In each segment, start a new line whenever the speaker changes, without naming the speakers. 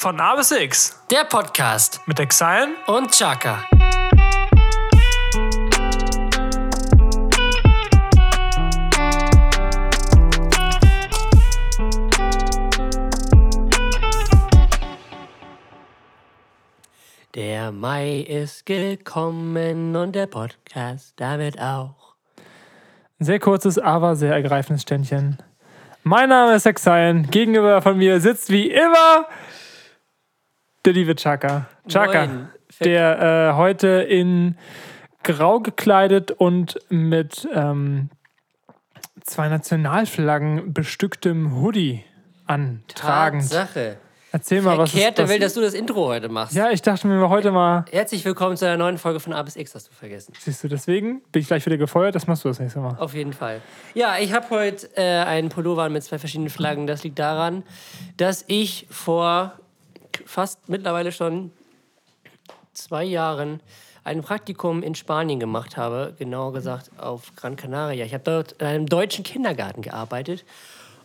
Von A bis X
Der Podcast
mit Exile
und Chaka. Der Mai ist gekommen und der Podcast damit auch.
Sehr kurzes, aber sehr ergreifendes Ständchen. Mein Name ist Exile. Gegenüber von mir sitzt wie immer der liebe Chaka. Chaka,
Moin.
der äh, heute in grau gekleidet und mit ähm, zwei Nationalflaggen bestücktem Hoodie antragend.
Sache.
Erzähl mal, was
Verkehrt,
ist
der will, dass du das Intro heute machst.
Ja, ich dachte mir heute mal,
Herzlich willkommen zu einer neuen Folge von A bis X, hast du vergessen.
siehst du, deswegen bin ich gleich wieder gefeuert, das machst du das nächste Mal.
Auf jeden Fall. Ja, ich habe heute äh, einen Pullover mit zwei verschiedenen Flaggen. Das liegt daran, dass ich vor fast mittlerweile schon zwei Jahren ein Praktikum in Spanien gemacht habe, genauer gesagt auf Gran Canaria. Ich habe dort in einem deutschen Kindergarten gearbeitet.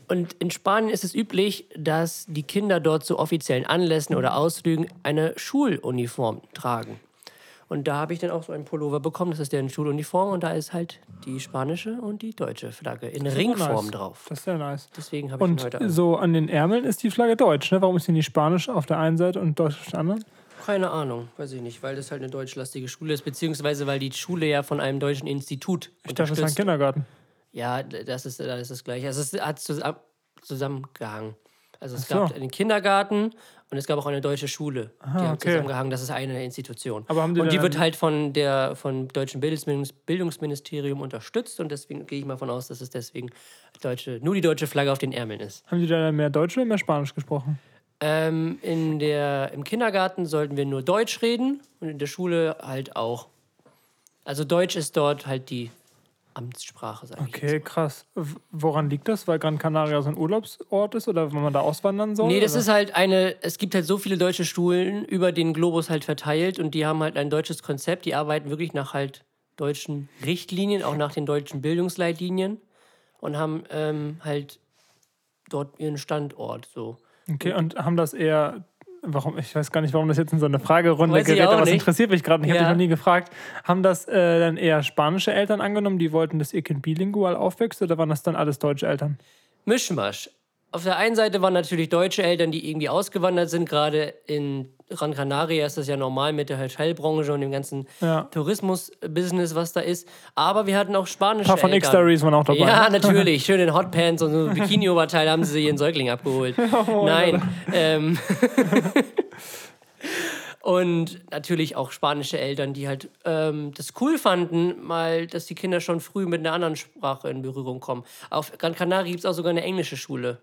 Und in Spanien ist es üblich, dass die Kinder dort zu offiziellen Anlässen oder Ausflügen eine Schuluniform tragen. Und da habe ich dann auch so einen Pullover bekommen. Das ist deren Schuluniform und da ist halt die spanische und die deutsche Flagge in Ringform
nice.
drauf.
Das ist sehr nice.
Deswegen habe ich ihn
Und
heute an.
so an den Ärmeln ist die Flagge deutsch, ne? Warum ist die nicht spanisch auf der einen Seite und deutsch auf der anderen?
Keine Ahnung, weiß ich nicht, weil das halt eine deutschlastige Schule ist, beziehungsweise weil die Schule ja von einem deutschen Institut
Ich dachte, das ist ein. Kindergarten.
Ja, das ist, das ist das Gleiche. Also es hat zusammen, zusammengehangen. Also es
so.
gab einen Kindergarten und es gab auch eine deutsche Schule. die haben
okay.
zusammengehangen. Das ist eine Institution.
Aber haben die
und die wird halt von der vom deutschen Bildungsmin- Bildungsministerium unterstützt und deswegen gehe ich mal von aus, dass es deswegen deutsche, nur die deutsche Flagge auf den Ärmeln ist.
Haben die da mehr Deutsch oder mehr Spanisch gesprochen?
Ähm, in der, Im Kindergarten sollten wir nur Deutsch reden und in der Schule halt auch. Also Deutsch ist dort halt die Amtssprache, sag ich jetzt
Okay, krass. Woran liegt das? Weil Gran Canaria so ein Urlaubsort ist oder wenn man da auswandern soll?
Nee, das
oder?
ist halt eine, es gibt halt so viele deutsche Schulen über den Globus halt verteilt und die haben halt ein deutsches Konzept, die arbeiten wirklich nach halt deutschen Richtlinien, auch nach den deutschen Bildungsleitlinien und haben ähm, halt dort ihren Standort so.
Okay, und haben das eher. Warum? Ich weiß gar nicht, warum das jetzt in so eine Fragerunde
Weiß
gerät, aber
nicht.
interessiert mich gerade nicht. Ich habe
Ja.
dich noch nie gefragt. Haben das äh, dann eher spanische Eltern angenommen, die wollten, dass ihr Kind bilingual aufwächst oder waren das dann alles deutsche Eltern?
Mischmasch. Auf der einen Seite waren natürlich deutsche Eltern, die irgendwie ausgewandert sind. Gerade in Gran Canaria ist das ja normal mit der Hotelbranche und dem ganzen
Ja.
Tourismus-Business, was da ist. Aber wir hatten auch spanische
Ein paar von
Eltern.
X-Stories waren auch dabei.
Ja, natürlich. Schön in Hotpants und so ein Bikini-Oberteil haben sie ihren Säugling abgeholt. Nein. Ähm, und natürlich auch spanische Eltern, die halt ähm, das cool fanden, mal, dass die Kinder schon früh mit einer anderen Sprache in Berührung kommen. Auf Gran Canaria gibt es auch sogar eine englische Schule.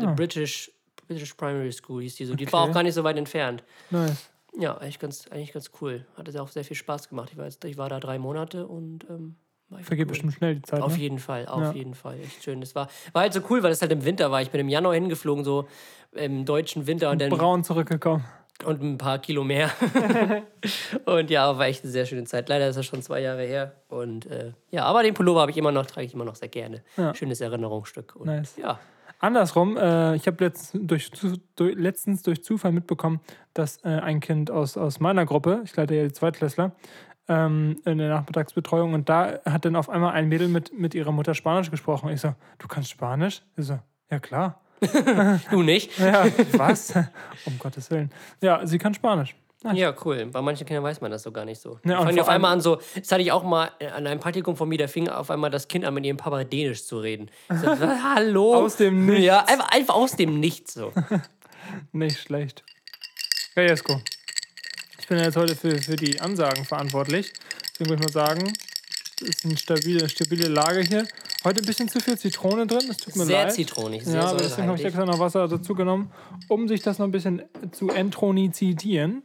The British, British Primary School hieß die so. Die war
Ah. Okay.
auch gar nicht so weit entfernt.
Nice.
Ja, eigentlich ganz, eigentlich ganz cool. Hat auch sehr viel Spaß gemacht. Ich war, jetzt, ich war da drei Monate und ähm, war
Vergeht
cool.
bestimmt schnell die Zeit.
Auf
Ne?
jeden Fall, auf
Ja.
jeden Fall. Echt schön. Das war, war halt so cool, weil es halt im Winter war. Ich bin im Januar hingeflogen, so im deutschen Winter und dann
Braun zurückgekommen.
und ein paar Kilo mehr. und ja, war echt eine sehr schöne Zeit. Leider ist das schon zwei Jahre her. Und äh, ja, aber den Pullover habe ich immer noch, trage ich immer noch sehr gerne.
Ja.
Schönes Erinnerungsstück. Und,
Nice.
Ja.
Andersrum, äh, ich habe letztens durch, durch, letztens durch Zufall mitbekommen, dass äh, ein Kind aus, aus meiner Gruppe, ich leite ja die Zweitklässler, ähm, in der Nachmittagsbetreuung und da hat dann auf einmal ein Mädel mit, mit ihrer Mutter Spanisch gesprochen. Ich so, du kannst Spanisch? Ich so, ja klar.
Du nicht?
Ja, was? um Gottes Willen. Ja, sie kann Spanisch.
Ja, cool. Bei manchen Kindern weiß man das so gar nicht so.
Ja,
fangen die auf einmal an so, das hatte ich auch mal äh, an einem Praktikum von mir, da fing auf einmal das Kind an, mit ihrem Papa Dänisch zu reden. So, Hallo?
Aus dem Nichts.
Ja, einfach, einfach aus dem Nichts so.
Nicht schlecht. Ja, Jesko. Ich bin ja jetzt heute für, für die Ansagen verantwortlich. Deswegen würde ich mal sagen, es ist eine stabile, stabile Lage hier. Heute ein bisschen zu viel Zitrone drin, das tut mir
Sehr
leid.
zitronig, sehr
Ja, aber deswegen habe ich extra noch Wasser dazu genommen, um sich das noch ein bisschen zu entronizidieren.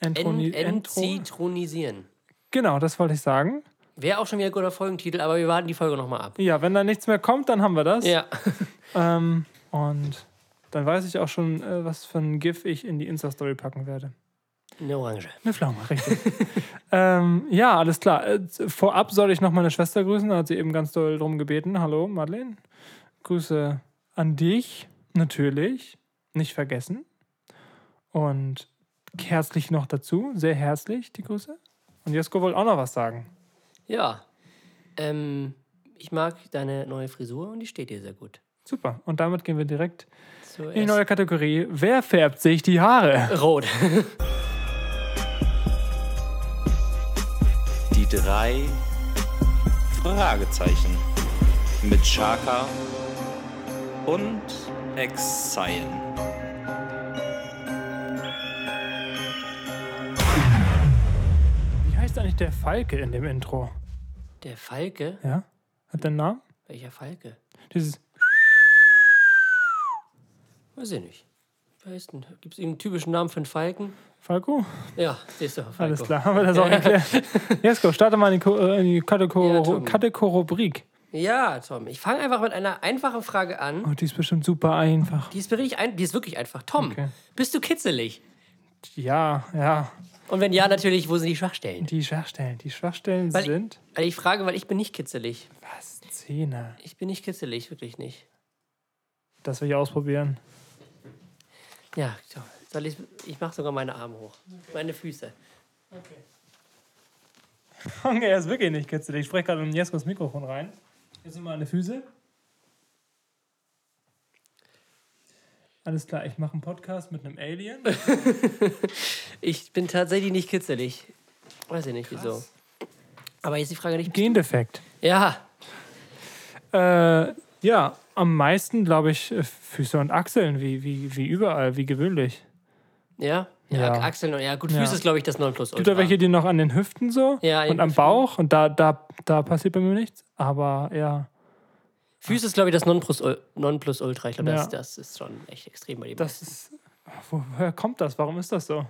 Entroni
Entzitronisieren.
genau, das wollte ich sagen.
Wäre auch schon wieder ein guter Folgentitel, aber wir warten die Folge nochmal ab.
Ja, wenn da nichts mehr kommt, dann haben wir das.
Ja.
Ähm, und dann weiß ich auch schon, äh, was für ein GIF ich in die Insta-Story packen werde.
Eine Orange.
Eine Pflaume, richtig. ähm, ja, alles klar. Äh, vorab soll ich noch meine Schwester grüßen. Da hat sie eben ganz doll drum gebeten. Hallo, Madeleine. Grüße an dich, natürlich. Nicht vergessen. Und herzlich noch dazu, sehr herzlich die Grüße. Und Jesko wollte auch noch was sagen.
Ja. Ähm, ich mag deine neue Frisur und die steht dir sehr gut.
Super. Und damit gehen wir direkt
So,
in die neue Kategorie. Wer färbt sich die Haare?
Rot.
Die drei Fragezeichen mit Chaka und Exile.
Heißt eigentlich der Falke in dem Intro?
Der Falke?
Ja? Hat der einen Namen?
Welcher Falke?
Dieses.
Weiß ich nicht. Gibt es einen typischen Namen für einen Falken?
Falco?
Ja, siehst du. Falco.
Alles klar, haben wir das auch erklärt. Jesko, starte mal in die, äh, in die
Ja,
Kategor
Tom.
Kategorubrik.
Ja, Tom, ich fange einfach mit einer einfachen Frage an.
Oh, die ist bestimmt super einfach.
Die ist wirklich, ein, die ist wirklich einfach. Tom,
Okay.
bist du kitzelig?
Ja, ja.
Und wenn ja, natürlich, wo sind die Schwachstellen?
Die Schwachstellen. Die Schwachstellen
Weil-
sind.
Also ich frage, weil ich bin nicht kitzelig.
Was? Zähne.
Ich bin nicht kitzelig, wirklich nicht.
Das will ich ausprobieren.
Ja, so. soll ich, ich mache sogar meine Arme hoch. Meine Füße.
Okay, er ist wirklich nicht kitzelig. Ich spreche gerade in Jeskos Mikrofon rein. Jetzt sind meine Füße. Alles klar, ich mache einen Podcast mit einem Alien.
Ich bin tatsächlich nicht kitzelig. Weiß ich nicht, wieso. Aber jetzt die Frage nicht.
Gendefekt.
Ja,
Äh, ja, am meisten, glaube ich, äh, Füße und Achseln, wie, wie, wie überall, wie gewöhnlich.
ja. Ja,
Ja.
Achseln und ja, gut,
Ja.
Füße ist, glaube ich, das Nonplusultra.
Gibt da welche, die noch an den Hüften so
Ja,
und am. Bauch und da, da, da passiert bei mir nichts. Aber ja,
Füße ist, glaube ich, das Nonplus- Nonplusultra. Ich glaube, das,
Ja.
das ist schon echt extrem bei dir.
das ist. Woher kommt das? Warum ist das so?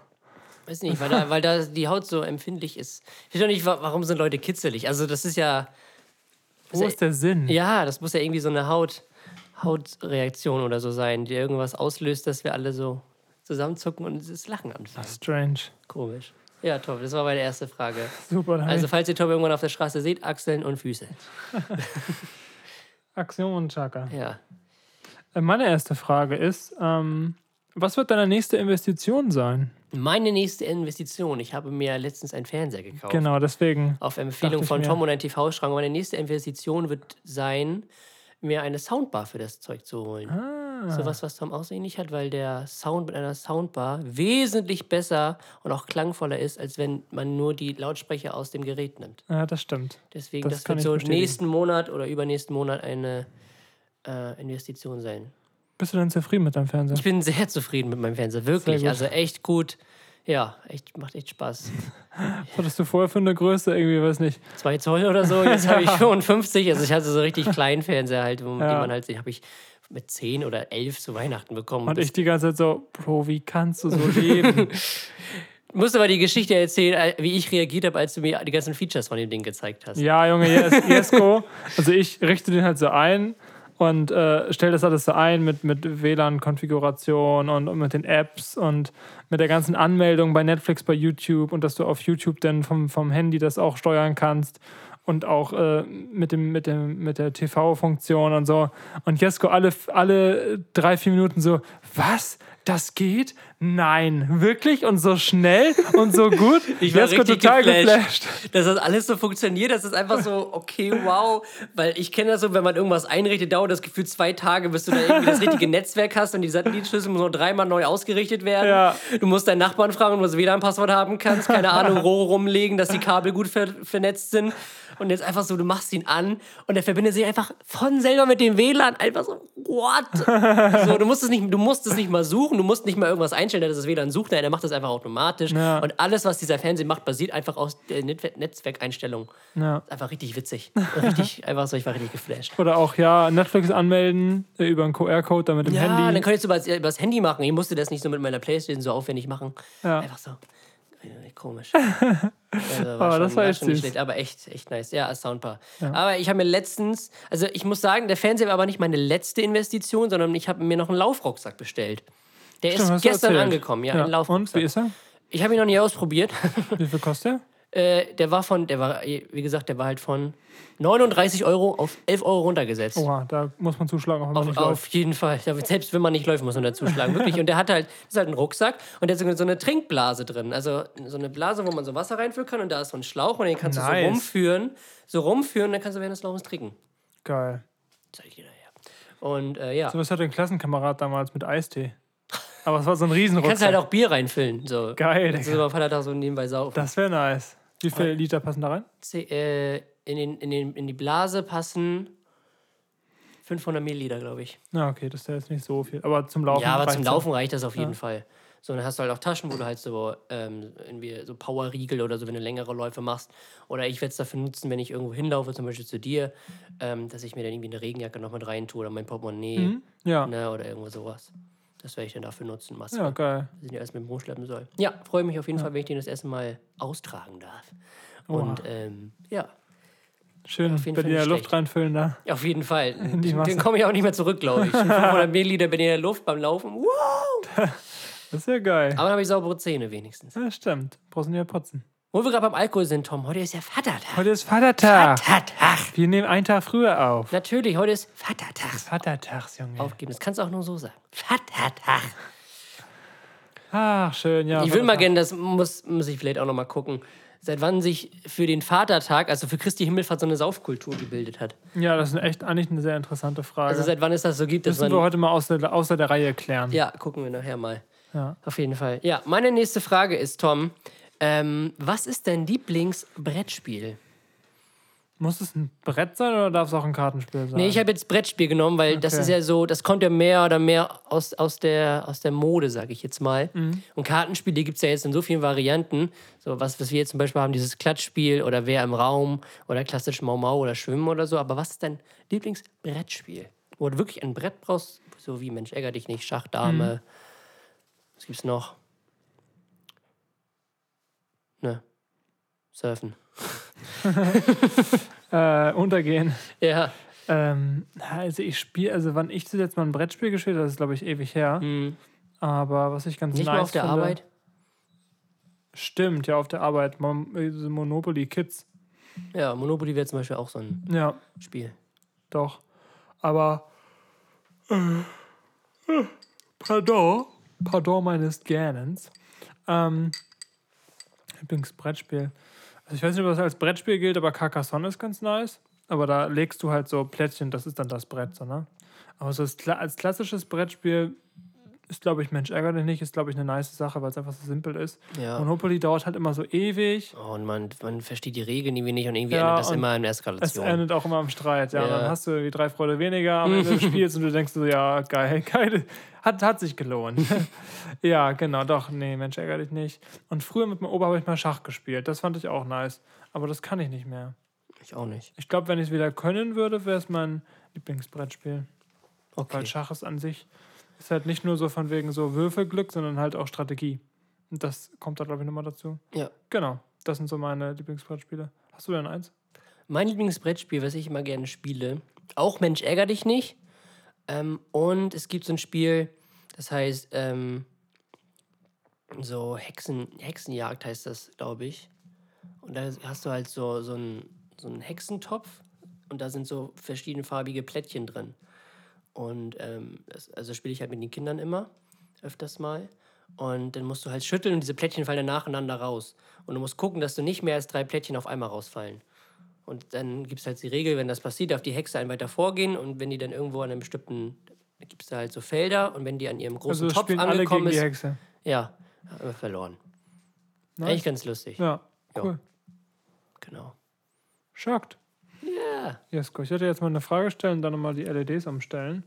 Weiß nicht, weil da, weil da die Haut so empfindlich ist. Ich weiß doch nicht, wa- warum sind Leute kitzelig? Also, das ist ja.
Wo ist der Sinn?
Ja, das muss ja irgendwie so eine Haut, Hautreaktion oder so sein, die irgendwas auslöst, dass wir alle so zusammenzucken und das Lachen anfangen.
Strange.
Komisch. Ja, top, das war meine erste Frage.
Super.
Also,
also,
falls ihr Tom irgendwann auf der Straße seht, Achseln und Füße.
Aktion und Chaka.
Ja.
Äh, Meine erste Frage ist: ähm, Was wird deine nächste Investition sein?
Meine nächste Investition. Ich habe mir letztens einen Fernseher gekauft.
Genau, deswegen.
Auf Empfehlung von. Tom und ein TV-Schrank. Meine nächste Investition wird sein, mir eine Soundbar für das Zeug zu holen.
Ah,
Sowas, was Tom auch so ähnlich hat, weil der Sound mit einer Soundbar wesentlich besser und auch klangvoller ist, als wenn man nur die Lautsprecher aus dem Gerät nimmt.
ja, das stimmt.
Deswegen,
Das
das, wird so
bestätigen.
nächsten Monat oder übernächsten Monat eine äh, Investition sein.
Bist du denn zufrieden mit deinem Fernseher?
Ich bin sehr zufrieden mit meinem Fernseher, wirklich. Also echt gut. Ja, echt, macht echt Spaß.
Was hattest du vorher für eine Größe? Irgendwie, weiß nicht.
Zwei Zoll oder so, jetzt habe ich 55. Also ich hatte so richtig kleinen Fernseher halt, wo,
Ja.
man halt, habe ich mit 10 oder 11 zu Weihnachten bekommen.
Und ich die ganze Zeit so: Bro, wie kannst du so leben?
musste aber die Geschichte erzählen, äh, wie ich reagiert habe, als du mir die ganzen Features von dem Ding gezeigt hast.
Ja, Junge, Jes- Jesko. Also ich richte den halt so ein und äh, stelle das alles so ein mit, mit WLAN-Konfiguration und, und mit den Apps und mit der ganzen Anmeldung bei Netflix, bei YouTube und dass du auf YouTube dann vom, vom Handy das auch steuern kannst und auch äh, mit, dem, mit, dem, mit der TV-Funktion und so. Und Jesko alle, alle drei, vier Minuten so, was? Das geht? Nein. Wirklich? Und so schnell und so gut?
Ich war richtig
total
geflasht.
geflasht.
Dass das alles so funktioniert, das ist einfach so, okay, wow. Weil ich kenne das so, wenn man irgendwas einrichtet, dauert das Gefühl zwei Tage, bis du da irgendwie das richtige Netzwerk hast und die Satellitenschlüssel muss nur dreimal neu ausgerichtet werden.
Ja.
Du musst deinen Nachbarn fragen, ob du das WLAN-Passwort haben kannst, keine Ahnung, Rohre rumlegen, dass die Kabel gut ver vernetzt sind. Und jetzt einfach so, du machst ihn an und er verbindet sich einfach von selber mit dem WLAN. Einfach so, what? So, du musst es nicht, du musst es nicht mal suchen, du musst nicht mal irgendwas einstellen, dass das WLAN sucht. Nein, er macht das einfach automatisch.
Ja.
Und alles, was dieser Fernseher macht, basiert einfach aus der Net Netzwerkeinstellung.
Ja.
Einfach richtig witzig. Richtig, einfach so, ich war richtig geflasht.
Oder auch, ja, Netflix anmelden äh, über einen QR-Code, dann mit dem
Ja,
Handy.
dann könntest du über, über das Handy machen. Ich musste das nicht so mit meiner Playstation so aufwendig machen.
Ja.
Einfach so. Äh, Komisch. Also,
Aber das war echt
schon nicht
süß.
schlecht, aber echt, echt nice. Ja, als Soundbar. Aber ich habe mir letztens, also ich muss sagen, der Fernseher war aber nicht meine letzte Investition, sondern ich habe mir noch einen Laufrucksack bestellt. Der
Stimmt,
ist
du
gestern
erzählt.
angekommen, ja,
ja.
ein
Und
Laufrucksack.
wie ist er?
Ich habe ihn noch nie ausprobiert.
Wie viel kostet
Äh, der war von, der war, wie gesagt, der war halt von 39 Euro auf 11 Euro runtergesetzt.
Oha, da muss man zuschlagen, auch wenn man
Auf,
nicht
auf jeden Fall. Selbst wenn man nicht läuft, muss man dazu schlagen. Wirklich. Und der hat halt, das ist halt ein Rucksack und der hat so eine Trinkblase drin. Also so eine Blase, wo man so Wasser reinfüllen kann und da ist so ein Schlauch und den kannst du
Nice.
so rumführen. So rumführen, dann kannst du während des Laufens trinken.
Geil.
Zeig ich dir nachher. Und äh, ja.
So was hatte ein Klassenkamerad damals mit Eistee. Aber es war so ein
Du
Riesenrucksack.
kannst halt auch Bier reinfüllen. So.
Geil,
du so am Vatertag so nebenbei saufen.
Das wäre nice. Wie viele Liter passen da rein?
Äh, in, den, in, den, in die Blase passen 500 Milliliter, glaube ich.
Na, okay, das ist ja jetzt nicht so viel. Aber zum Laufen.
Ja, aber zum Laufen reicht das auf jeden Fall. So, dann hast du halt auch Taschen, wo du halt so, ähm, irgendwie so Powerriegel oder so, wenn du längere Läufe machst. Oder ich werde es dafür nutzen, wenn ich irgendwo hinlaufe, zum Beispiel zu dir, ähm, dass ich mir dann irgendwie eine Regenjacke noch mit rein tue oder mein Portemonnaie
Mhm. Ja.
ne, oder irgendwo sowas. Das werde ich dann dafür nutzen, Maske.
Ja, geil.
dass ich den erst mit dem rumschleppen soll. Ja, freue mich auf jeden Fall, wenn ich den das erste Mal austragen darf. Und ähm, ja,
Schön
Fall
dir
nicht
Luft reinfüllen da.
auf jeden Fall. Den komme ich auch nicht mehr zurück, glaube ich. 500 Milliliter bin ich in der Luft beim Laufen. Wow!
Das ist ja geil.
Aber dann habe ich saubere Zähne wenigstens.
Ja, stimmt. Brauchst du ja putzen.
Wo wir gerade beim Alkohol sind, Tom, heute ist ja Vatertag.
Heute ist Vatertag.
Vatertag.
Wir nehmen einen Tag früher auf.
Natürlich, heute ist Vatertag.
Vatertags, Junge.
Aufgeben, das kannst du auch nur so sagen. Vatertag.
Ach, schön, ja.
Ich würde mal gerne, das muss, muss ich vielleicht auch noch mal gucken, seit wann sich für den Vatertag, also für Christi Himmelfahrt, so eine Saufkultur gebildet hat.
Ja, das ist echt eigentlich eine sehr interessante Frage.
Also seit wann es das so gibt, dass
Müssen wir heute mal außer, außer der Reihe klären.
Ja, gucken wir nachher mal.
Ja.
Auf jeden Fall. Ja, meine nächste Frage ist, Tom, ähm, was ist dein Lieblingsbrettspiel?
Muss es ein Brett sein oder darf es auch ein Kartenspiel sein?
Nee, ich habe jetzt Brettspiel genommen, weil das
Okay.
ist ja so, das kommt ja mehr oder mehr aus, aus, der, aus der Mode, sage ich jetzt mal.
Mhm.
Und Kartenspiele gibt es ja jetzt in so vielen Varianten. So was, was wir jetzt zum Beispiel haben, dieses Klatschspiel oder Wer im Raum oder klassisch Mau Mau oder Schwimmen oder so. Aber was ist dein Lieblingsbrettspiel? Wo du wirklich ein Brett brauchst, so wie Mensch, ärger dich nicht, Schach, Dame.
Mhm.
Was gibt's noch? Ne. Surfen.
Äh, untergehen.
Ja.
Ähm, also ich spiele, also wann ich zuletzt mal ein Brettspiel gespielt habe, das ist glaube ich ewig her.
Hm.
Aber was ich ganz
Nicht
nice
mal auf der
finde,
Arbeit?
Stimmt, ja, auf der Arbeit. Mon Monopoly Kids.
Ja, Monopoly wäre zum Beispiel auch so ein
Ja,
Spiel.
doch. Aber. Äh, äh, pardon. Pardon meines Gernens. Ähm, Lieblingsbrettspiel. Also ich weiß nicht, ob das als Brettspiel gilt, aber Carcassonne ist ganz nice. Aber da legst du halt so Plättchen, das ist dann das Brett, so, ne? Aber so als, kla- als klassisches Brettspiel ist, glaube ich, Mensch, ärgere dich nicht, ist, glaube ich, eine nice Sache, weil es einfach so simpel ist.
Ja.
Monopoly dauert halt immer so ewig.
Oh, und man, man versteht die Regeln irgendwie nicht und irgendwie
Ja,
endet das immer in
Es
Eskalation.
endet auch immer im Streit, ja.
Ja.
dann hast du die drei Freunde weniger am Ende des Spiels und du denkst so, ja, geil, geil. Hat, hat sich gelohnt. ja, genau, doch, nee, Mensch, ärgere dich nicht. Und früher mit meinem Opa habe ich mal Schach gespielt. Das fand ich auch nice. Aber das kann ich nicht mehr.
Ich auch nicht.
Ich glaube, wenn ich es wieder können würde, wäre es mein Lieblingsbrettspiel.
Okay.
Weil Schach ist an sich ist halt nicht nur so von wegen so Würfelglück, sondern halt auch Strategie. Und das kommt da, glaube ich, nochmal dazu.
Ja.
Genau, das sind so meine Lieblingsbrettspiele. Hast du denn eins?
Mein Lieblingsbrettspiel, was ich immer gerne spiele, auch Mensch, ärger dich nicht. Ähm, und es gibt so ein Spiel, das heißt, ähm, so Hexen, Hexenjagd heißt das, glaube ich. Und da hast du halt so, so, einen, so einen Hexentopf und da sind so verschiedenfarbige Plättchen drin. Und ähm, das, also spiele ich halt mit den Kindern immer, öfters mal. Und dann musst du halt schütteln und diese Plättchen fallen dann nacheinander raus. Und du musst gucken, dass du nicht mehr als drei Plättchen auf einmal rausfallen. Und dann gibt es halt die Regel, wenn das passiert, darf die Hexe einen weiter vorgehen und wenn die dann irgendwo an einem bestimmten, gibt es da halt so Felder und wenn die an ihrem großen
Also
Topf angekommen
die
ist,
Hexe.
ja, haben wir verloren.
Nice.
Eigentlich ganz lustig.
Ja,
Ja.
cool.
Genau.
Schockt.
Ja.
Jesko, ich werde jetzt mal eine Frage stellen, dann nochmal die LEDs umstellen.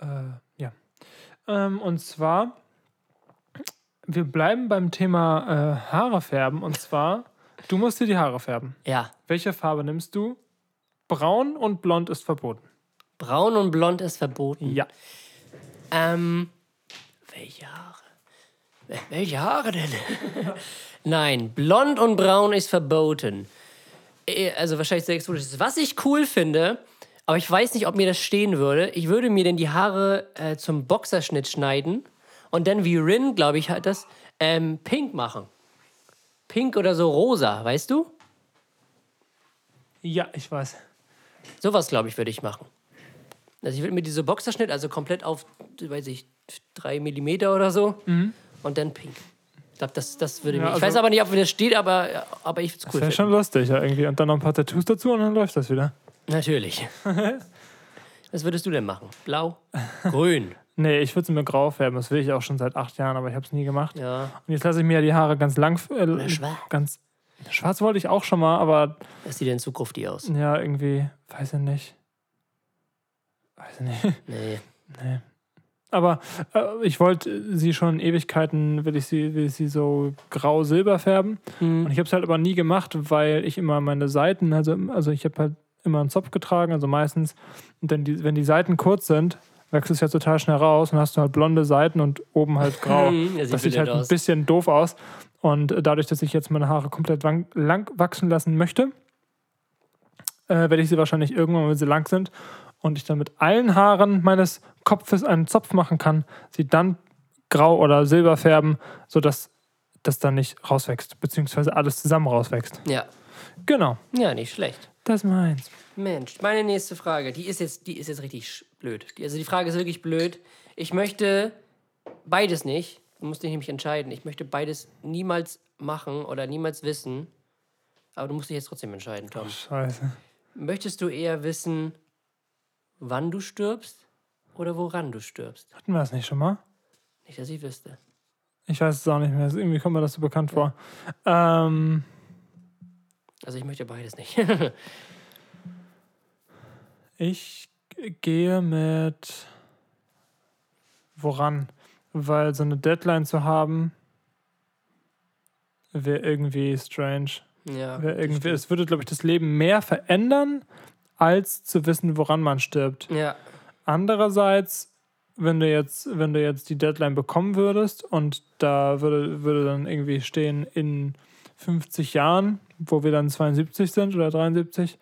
Äh, ja. Ähm, und zwar, wir bleiben beim Thema äh, Haare färben. Und zwar, du musst dir die Haare färben.
Ja.
Welche Farbe nimmst du? Braun und blond ist verboten.
Braun und blond ist verboten.
Ja.
Ähm, welche Haare? Wel- Welche Haare denn? Nein, blond und braun ist verboten. Eh, Also wahrscheinlich sehr exotisch. Was ich cool finde, aber ich weiß nicht, ob mir das stehen würde. Ich würde mir denn die Haare äh, zum Boxerschnitt schneiden und dann wie Rin, glaube ich, hat das, ähm, pink machen. pink oder so rosa, weißt du?
Ja, ich weiß.
Sowas, glaube ich, würde ich machen. Also ich würde mir diese Boxerschnitt, also komplett auf, weiß ich, drei Millimeter oder so und dann pink. Ich glaube, das, das würde.
Ja,
mich. Ich
also-
weiß aber nicht, ob das steht, aber, aber ich würde es
Das
cool
wäre
finden.
schon lustig, ja, irgendwie. Und dann noch ein paar Tattoos dazu und dann läuft das wieder.
Natürlich. Was würdest du denn machen? Blau? Grün?
Nee, ich würde sie mir grau färben. Das will ich auch schon seit acht Jahren, aber ich habe es nie gemacht.
Ja.
Und jetzt lasse ich mir ja die Haare ganz lang. Äh,
schwarz.
Ganz, schwarz wollte ich auch schon mal, aber
Das sieht in Zukunft die aus.
ja, irgendwie, weiß ich nicht. Weiß ich nicht.
Nee.
Nee. Aber äh, ich wollte sie schon Ewigkeiten, will ich sie, will ich sie so grau-silber färben.
Hm.
Und ich habe es halt aber nie gemacht, weil ich immer meine Seiten, also, also ich habe halt immer einen Zopf getragen, also meistens. Und dann die, wenn die Seiten kurz sind, wächst es ja total schnell raus und hast du halt blonde Seiten und oben halt grau.
Hm, das sieht
das sieht halt ein
aus.
bisschen doof aus. Und äh, dadurch, dass ich jetzt meine Haare komplett lang wachsen lassen möchte, äh, werde ich sie wahrscheinlich irgendwann, wenn sie lang sind und ich dann mit allen Haaren meines Kopfes einen Zopf machen kann, sie dann grau oder silber färben, sodass das dann nicht rauswächst, beziehungsweise alles zusammen rauswächst.
Ja.
Genau,
Ja, nicht schlecht.
das meins.
Mensch, meine nächste Frage, die ist jetzt, die ist jetzt richtig blöd. Die, also die Frage ist wirklich blöd. Ich möchte beides nicht. Du musst dich nämlich entscheiden. Ich möchte beides niemals machen oder niemals wissen. Aber du musst dich jetzt trotzdem entscheiden, Tom.
Scheiße.
Möchtest du eher wissen, wann du stirbst oder woran du stirbst?
Hatten wir das nicht schon mal?
Nicht, dass ich wüsste.
Ich weiß es auch nicht mehr. Irgendwie kommt mir das so bekannt vor. Ähm,
Also ich möchte beides nicht.
ich gehe mit woran? Weil so eine Deadline zu haben, wäre irgendwie strange.
ja.
Wär irgendwie, es würde, glaube ich, das Leben mehr verändern, als zu wissen, woran man stirbt.
Ja.
Andererseits, wenn du jetzt, wenn du jetzt die Deadline bekommen würdest und da würde, würde dann irgendwie stehen in 50 Jahren, wo wir dann 72 sind oder 73,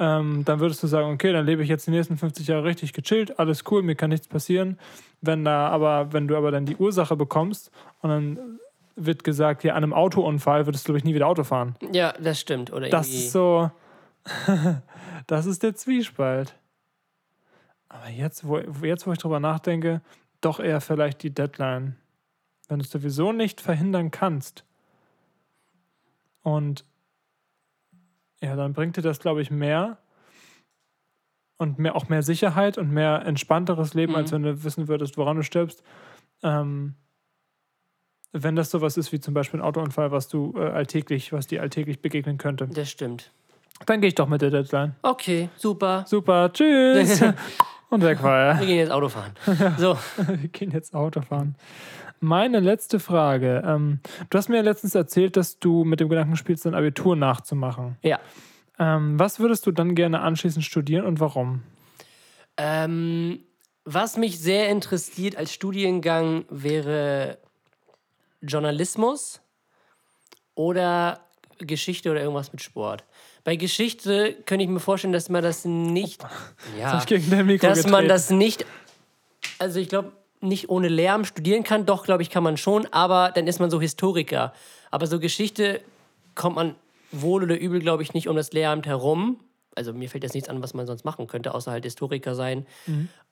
ähm, dann würdest du sagen, okay, dann lebe ich jetzt die nächsten 50 Jahre richtig gechillt, alles cool, mir kann nichts passieren. Wenn da aber, wenn du aber dann die Ursache bekommst und dann wird gesagt, ja, an einem Autounfall würdest du, glaube ich, nie wieder Auto fahren.
ja, das stimmt. Oder
Das ist so. das ist der Zwiespalt. Aber jetzt wo, jetzt, wo ich drüber nachdenke, doch eher vielleicht die Deadline. Wenn du es sowieso nicht verhindern kannst. Und ja, dann bringt dir das, glaube ich, mehr und mehr, auch mehr Sicherheit und mehr entspannteres Leben,
Mhm.
als wenn du wissen würdest, woran du stirbst. Ähm, wenn das sowas ist wie zum Beispiel ein Autounfall, was du äh, alltäglich, was dir alltäglich begegnen könnte.
Das stimmt.
Dann gehe ich doch mit der Deadline.
Okay, super.
Super, tschüss. Und weg war er.
Wir gehen jetzt Auto fahren. So,
Wir gehen jetzt Auto fahren. Meine letzte Frage. Ähm, du hast mir letztens erzählt, dass du mit dem Gedanken spielst, dein Abitur nachzumachen.
ja.
Ähm, was würdest du dann gerne anschließend studieren und warum?
Ähm, was mich sehr interessiert als Studiengang wäre Journalismus oder Geschichte oder irgendwas mit Sport. Bei Geschichte könnte ich mir vorstellen, dass man das nicht. Ja, dass man das nicht. Also ich glaube, nicht ohne Lärm studieren kann. Doch, glaube ich, kann man schon, aber dann ist man so Historiker. Aber so Geschichte kommt man wohl oder übel, glaube ich, nicht um das Lehramt herum. Also mir fällt jetzt nichts an, was man sonst machen könnte, außer halt Historiker sein.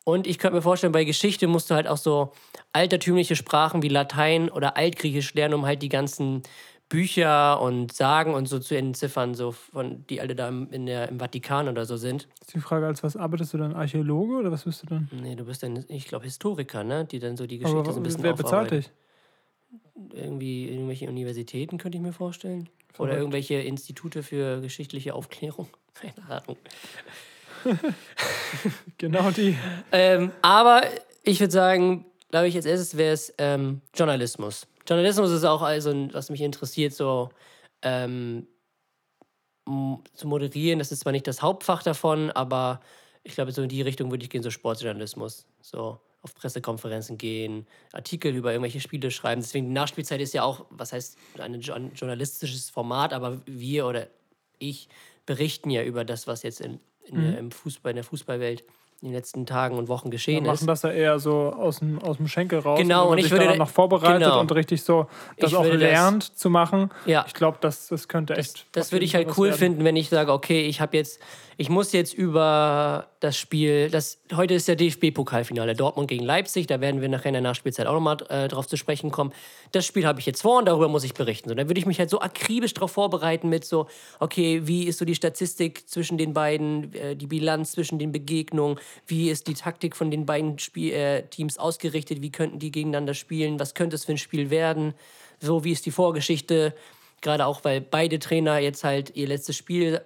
Und ich könnte mir vorstellen, bei Geschichte musst du halt auch so altertümliche Sprachen wie Latein oder Altgriechisch lernen, um halt die ganzen Bücher und Sagen und so zu entziffern, so von die alle da im, in der, im Vatikan oder so sind.
Ist die Frage, als was arbeitest du dann? Archäologe oder was bist du dann?
Nee, du bist dann, ich glaube, Historiker, ne? Die dann so die Geschichte
Aber
so ein bisschen
wer bezahlt dich?
Irgendwie irgendwelche Universitäten, könnte ich mir vorstellen. Oder
Verrückt.
irgendwelche Institute für geschichtliche Aufklärung. Keine Ahnung.
Genau die.
Ähm, aber ich würde sagen, glaube ich, als erstes wäre es ähm, Journalismus. Journalismus ist auch also, was mich interessiert, so ähm, zu moderieren. Das ist zwar nicht das Hauptfach davon, aber ich glaube, so in die Richtung würde ich gehen, so Sportjournalismus. So auf Pressekonferenzen gehen, Artikel über irgendwelche Spiele schreiben. Deswegen die Nachspielzeit ist ja auch, was heißt, ein jo- journalistisches Format, aber wir oder ich berichten ja über das, was jetzt in, in der, im Fußball, in der Fußballwelt in den letzten Tagen und Wochen geschehen
machen
ist.
das ja eher so aus dem, aus dem Schenkel raus.
Genau, und ich würde
noch vorbereitet
genau.
und richtig so das
Ich
auch
würde das-
lernt zu machen.
Ja.
Ich glaube, das, das könnte echt.
Das
auf
würde ich halt cool
werden.
finden, wenn ich sage, okay, ich habe jetzt, ich muss jetzt über das Spiel, das heute ist der DFB-Pokalfinale Dortmund gegen Leipzig, da werden wir nachher in der Nachspielzeit auch nochmal äh, drauf zu sprechen kommen. Das Spiel habe ich jetzt vor und darüber muss ich berichten. So, dann würde ich mich halt so akribisch darauf vorbereiten mit so, okay, wie ist so die Statistik zwischen den beiden, äh, die Bilanz zwischen den Begegnungen, wie ist die Taktik von den beiden Spiel, äh, Teams ausgerichtet, wie könnten die gegeneinander spielen, was könnte es für ein Spiel werden, so wie ist die Vorgeschichte, gerade auch, weil beide Trainer jetzt halt ihr letztes Spiel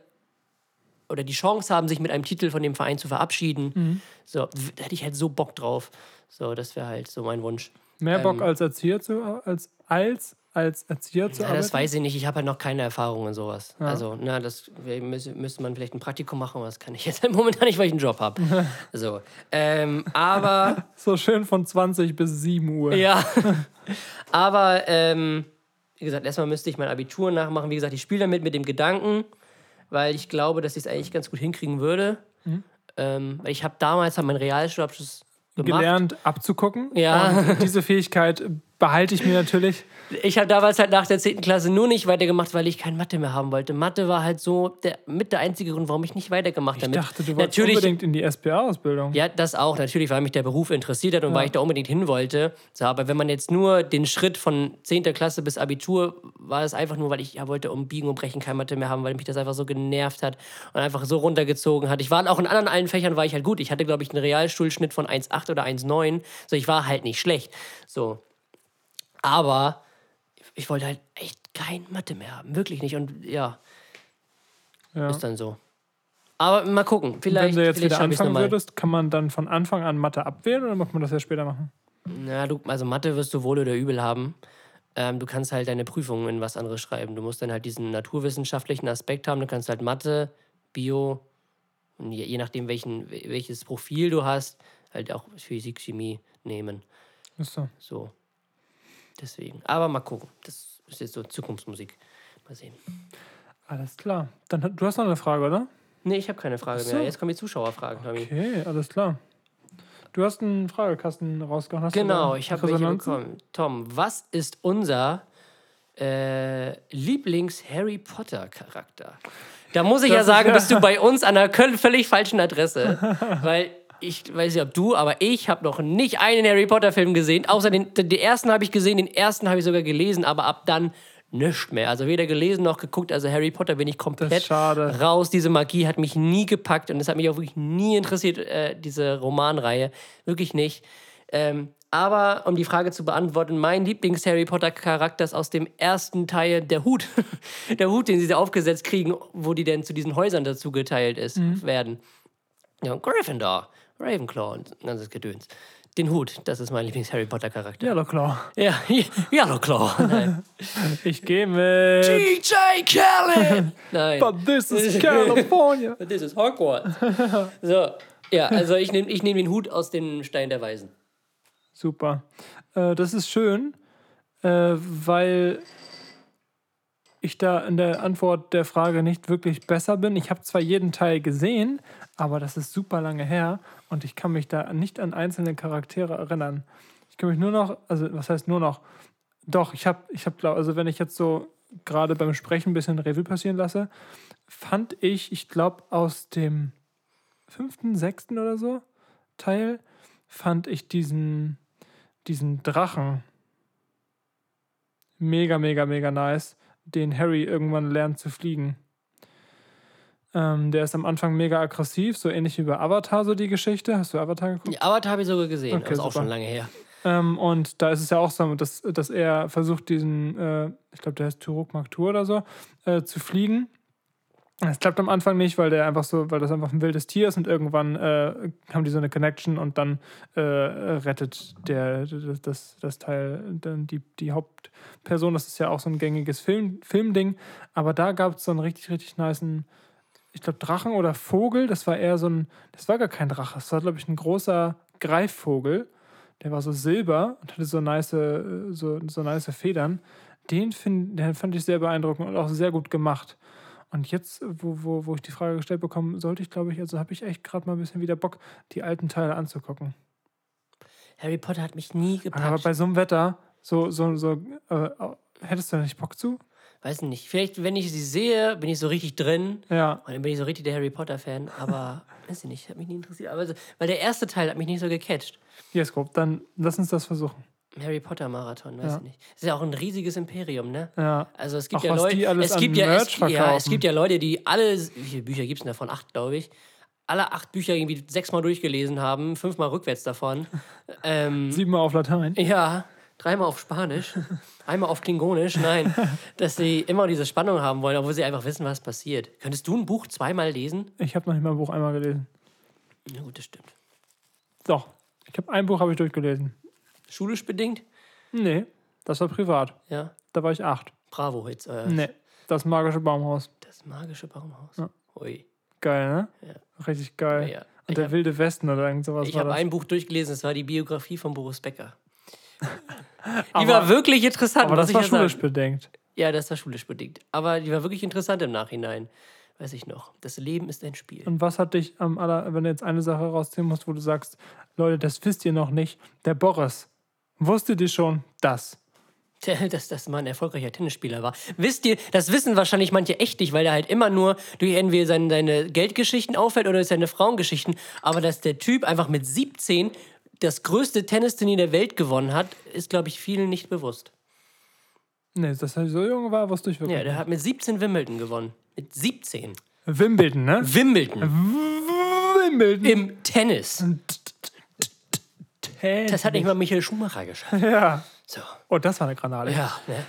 oder die Chance haben, sich mit einem Titel von dem Verein zu verabschieden.
Mhm.
So, da hätte ich halt so Bock drauf. So, das wäre halt so mein Wunsch.
Mehr Bock
Ähm,
als Erzieher zu als als als Erzieher zu
Ja,
arbeiten.
das weiß ich nicht. Ich habe halt noch keine Erfahrung in sowas. Also, na, das müsste, müsste man vielleicht ein Praktikum machen, aber das kann ich jetzt halt momentan nicht, weil ich einen Job habe. so. Ähm, aber
so schön von 20 bis 7 Uhr.
Ja. Aber, ähm, wie gesagt, erstmal müsste ich mein Abitur nachmachen. Wie gesagt, ich spiele damit mit dem Gedanken, weil ich glaube, dass ich es eigentlich ganz gut hinkriegen würde.
Mhm.
Ähm, weil ich habe damals hab meinen Realschulabschluss gemacht.
Gelernt abzugucken.
Ja.
Und diese Fähigkeit behalte ich mir natürlich.
Ich habe damals halt nach der 10. Klasse nur nicht weitergemacht, weil ich kein Mathe mehr haben wollte. Mathe war halt so der, mit der einzige Grund, warum ich nicht weitergemacht
Ich
habe.
dachte, du wolltest
Natürlich,
unbedingt in die SPA-Ausbildung.
Ja, das auch, natürlich, weil mich der Beruf interessiert hat und weil ich da unbedingt hin wollte. So, aber wenn man jetzt nur den Schritt von 10. Klasse bis Abitur, war es einfach nur, weil ich ja, wollte um Biegen und Brechen kein Mathe mehr haben, weil mich das einfach so genervt hat und einfach so runtergezogen hat. Ich war auch in anderen allen Fächern war ich halt gut. Ich hatte, glaube ich, einen Realschulschnitt von 1,8 oder 1,9. So, ich war halt nicht schlecht. So. Aber ich wollte halt echt kein Mathe mehr haben. Wirklich nicht. Und ja,
Ja.
ist dann so. Aber mal gucken. Vielleicht,
Wenn du jetzt wieder anfangen würdest, kann man dann von Anfang an Mathe abwählen oder muss man das ja später machen?
Na, du, also Mathe wirst du wohl oder übel haben. Ähm, du kannst halt deine Prüfungen in was anderes schreiben. Du musst dann halt diesen naturwissenschaftlichen Aspekt haben. Du kannst halt Mathe, Bio und je, je nachdem, welchen, welches Profil du hast, halt auch Physik, Chemie nehmen.
Ist so.
So. Deswegen. Aber mal gucken. Das ist jetzt so Zukunftsmusik. Mal sehen.
Alles klar. Dann, du hast noch eine Frage, oder?
Nee, ich habe keine Frage
so.
mehr. Jetzt kommen die Zuschauerfragen, Tommy.
Okay, alles klar. Du hast einen Fragekasten rausgehauen. Hast
Genau, ich habe welche bekommen. Tom, was ist unser äh, Lieblings-Harry Potter-Charakter? Da muss ich
Das
ja sagen,
ja-
bist du bei uns an einer völlig falschen Adresse. weil ich weiß nicht, ob du, aber ich habe noch nicht einen Harry Potter-Film gesehen. Außer den, den, ersten habe ich gesehen, den ersten habe ich sogar gelesen, aber ab dann nichts mehr. Also weder gelesen noch geguckt. Also Harry Potter bin ich komplett raus. Diese Magie hat mich nie gepackt und es hat mich auch wirklich nie interessiert, äh, diese Romanreihe. Wirklich nicht. Ähm, aber um die Frage zu beantworten, mein Lieblings-Harry Potter-Charakter ist aus dem ersten Teil der Hut. der Hut, den sie da aufgesetzt kriegen, wo die denn zu diesen Häusern dazu geteilt ist, werden. Ja, Gryffindor, Ravenclaw und ganzes Gedöns. Den Hut, das ist mein Lieblings-Harry Potter-Charakter.
Yellow Claw.
Ja, Yellowclaw. Nein.
Ich gehe mit.
DJ Khaled! Nein.
But this is California.
This is Hogwarts. so, ja, also ich nehme ich nehm den Hut aus dem Stein der Weisen.
Super. Äh, das ist schön, äh, weil ich da in der Antwort der Frage nicht wirklich besser bin. Ich habe zwar jeden Teil gesehen, aber das ist super lange her und ich kann mich da nicht an einzelne Charaktere erinnern. Ich kann mich nur noch, also was heißt nur noch? Doch, ich habe, ich habe, also wenn ich jetzt so gerade beim Sprechen ein bisschen Revue passieren lasse, fand ich, ich glaube aus dem fünften, sechsten oder so Teil, fand ich diesen, diesen Drachen mega, mega, mega nice, den Harry irgendwann lernt zu fliegen. Ähm, der ist am Anfang mega aggressiv, so ähnlich wie bei Avatar, so die Geschichte. Hast du Avatar geguckt?
Ja, Avatar habe ich sogar gesehen,
Okay,
aber ist auch
super.
schon lange her.
Ähm, und da ist es ja auch so, dass, dass er versucht, diesen, äh, ich glaube, der heißt Turok Maktur oder so, äh, zu fliegen. Es klappt am Anfang nicht, weil der einfach so, weil das einfach ein wildes Tier ist und irgendwann äh, haben die so eine Connection und dann äh, rettet der das, das, das Teil dann die, die Hauptperson. Das ist ja auch so ein gängiges Film, Filmding. Aber da gab es so einen richtig, richtig niceen, ich glaube, Drachen oder Vogel. Das war eher so ein, das war gar kein Drache, das war, glaube ich, ein großer Greifvogel. Der war so silber und hatte so nice, äh, so, so nice Federn. Den, find, den fand ich sehr beeindruckend und auch sehr gut gemacht. Und jetzt, wo, wo, wo ich die Frage gestellt bekomme, sollte ich, glaube ich, also habe ich echt gerade mal ein bisschen wieder Bock, die alten Teile anzugucken.
Harry Potter hat mich nie
Aber
gepackt.
bei so einem Wetter, so, so, so, äh, hättest du da nicht Bock zu?
Weiß nicht. Vielleicht, wenn ich sie sehe, bin ich so richtig drin.
Ja.
Und dann bin ich so richtig der Harry Potter-Fan. Aber, weiß ich nicht, hat mich nie interessiert. Aber so, weil der erste Teil hat mich nicht so gecatcht.
Yes, grob, dann lass uns das versuchen.
Harry Potter-Marathon, weiß
Ja.
ich nicht. Das ist ja auch ein riesiges Imperium, ne?
Ja.
Also es gibt
Auch
ja Leute, es gibt ja, es, ja, es gibt ja Leute, die alle, wie viele Bücher gibt es denn davon? Acht, glaube ich. Alle acht Bücher irgendwie sechsmal durchgelesen haben, fünfmal rückwärts davon. ähm,
Siebenmal auf Latein.
ja, dreimal auf Spanisch, einmal auf Klingonisch. Nein, dass sie immer diese Spannung haben wollen, obwohl sie einfach wissen, was passiert. Könntest du ein Buch zweimal lesen?
Ich habe noch nicht mal ein Buch einmal gelesen.
Ja, gut, das stimmt.
Doch. Ich habe ein Buch habe ich durchgelesen.
Schulisch bedingt?
Nee, das war privat.
Ja,
Da war ich acht.
bravo jetzt. Äh,
Nee, das magische Baumhaus.
Das magische Baumhaus.
Ja.
Ui.
Geil, ne?
Ja.
Richtig geil.
Ja.
Und
Ich
der
hab-
wilde Westen oder irgend sowas
Ich habe ein Buch durchgelesen, das war die Biografie von Boris Becker. Die
Aber-
war wirklich interessant.
Aber das war
ja
schulisch bedingt.
Ja, das war schulisch bedingt. Aber die war wirklich interessant im Nachhinein. Weiß ich noch. Das Leben ist ein Spiel.
Und was hat dich am aller, wenn du jetzt eine Sache rausziehen musst, wo du sagst, Leute, das wisst ihr noch nicht. Der Boris, wusstet ihr schon das?
dass das mal ein erfolgreicher Tennisspieler war. Wisst ihr, das wissen wahrscheinlich manche echt nicht, weil er halt immer nur durch entweder seine, seine Geldgeschichten auffällt oder seine Frauengeschichten. Aber dass der Typ einfach mit 17 das größte Tennisturnier der Welt gewonnen hat, ist, glaube ich, vielen nicht bewusst.
Nee, dass er so jung war, wusste ich wirklich.
Ja, der hat mit 17 Wimbledon gewonnen. Mit 17.
Wimbledon, ne?
Wimbledon.
Wimbledon.
Im Tennis. Das hat nicht mal Michael Schumacher geschafft.
Ja.
So.
Oh, das war eine Granate.
Ja, ne?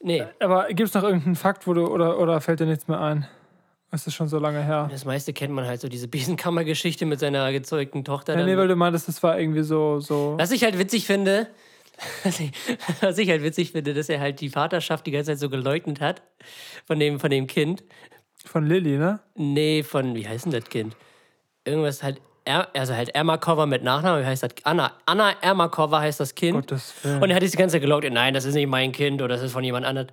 Nee,
Aber gibt es noch irgendeinen Fakt, wo du, oder, oder fällt dir nichts mehr ein? Es ist schon so lange her.
das meiste kennt man halt so diese Besenkammergeschichte mit seiner gezeugten Tochter.
Ja, nee, weil du meintest, das war irgendwie so, so.
Was ich halt witzig finde, was ich, was ich halt witzig finde, dass er halt die Vaterschaft die ganze Zeit so geleugnet hat von dem, von dem Kind.
Von Lilly, ne?
Nee, von, wie heißt denn das Kind? Irgendwas halt, also halt Ermakova mit Nachnamen, wie heißt das? Anna. Anna Ermakova heißt das Kind.
Gottes Willen.
Und er hat jetzt die ganze Zeit geglaubt, nein, das ist nicht mein Kind oder das ist von jemand anderem.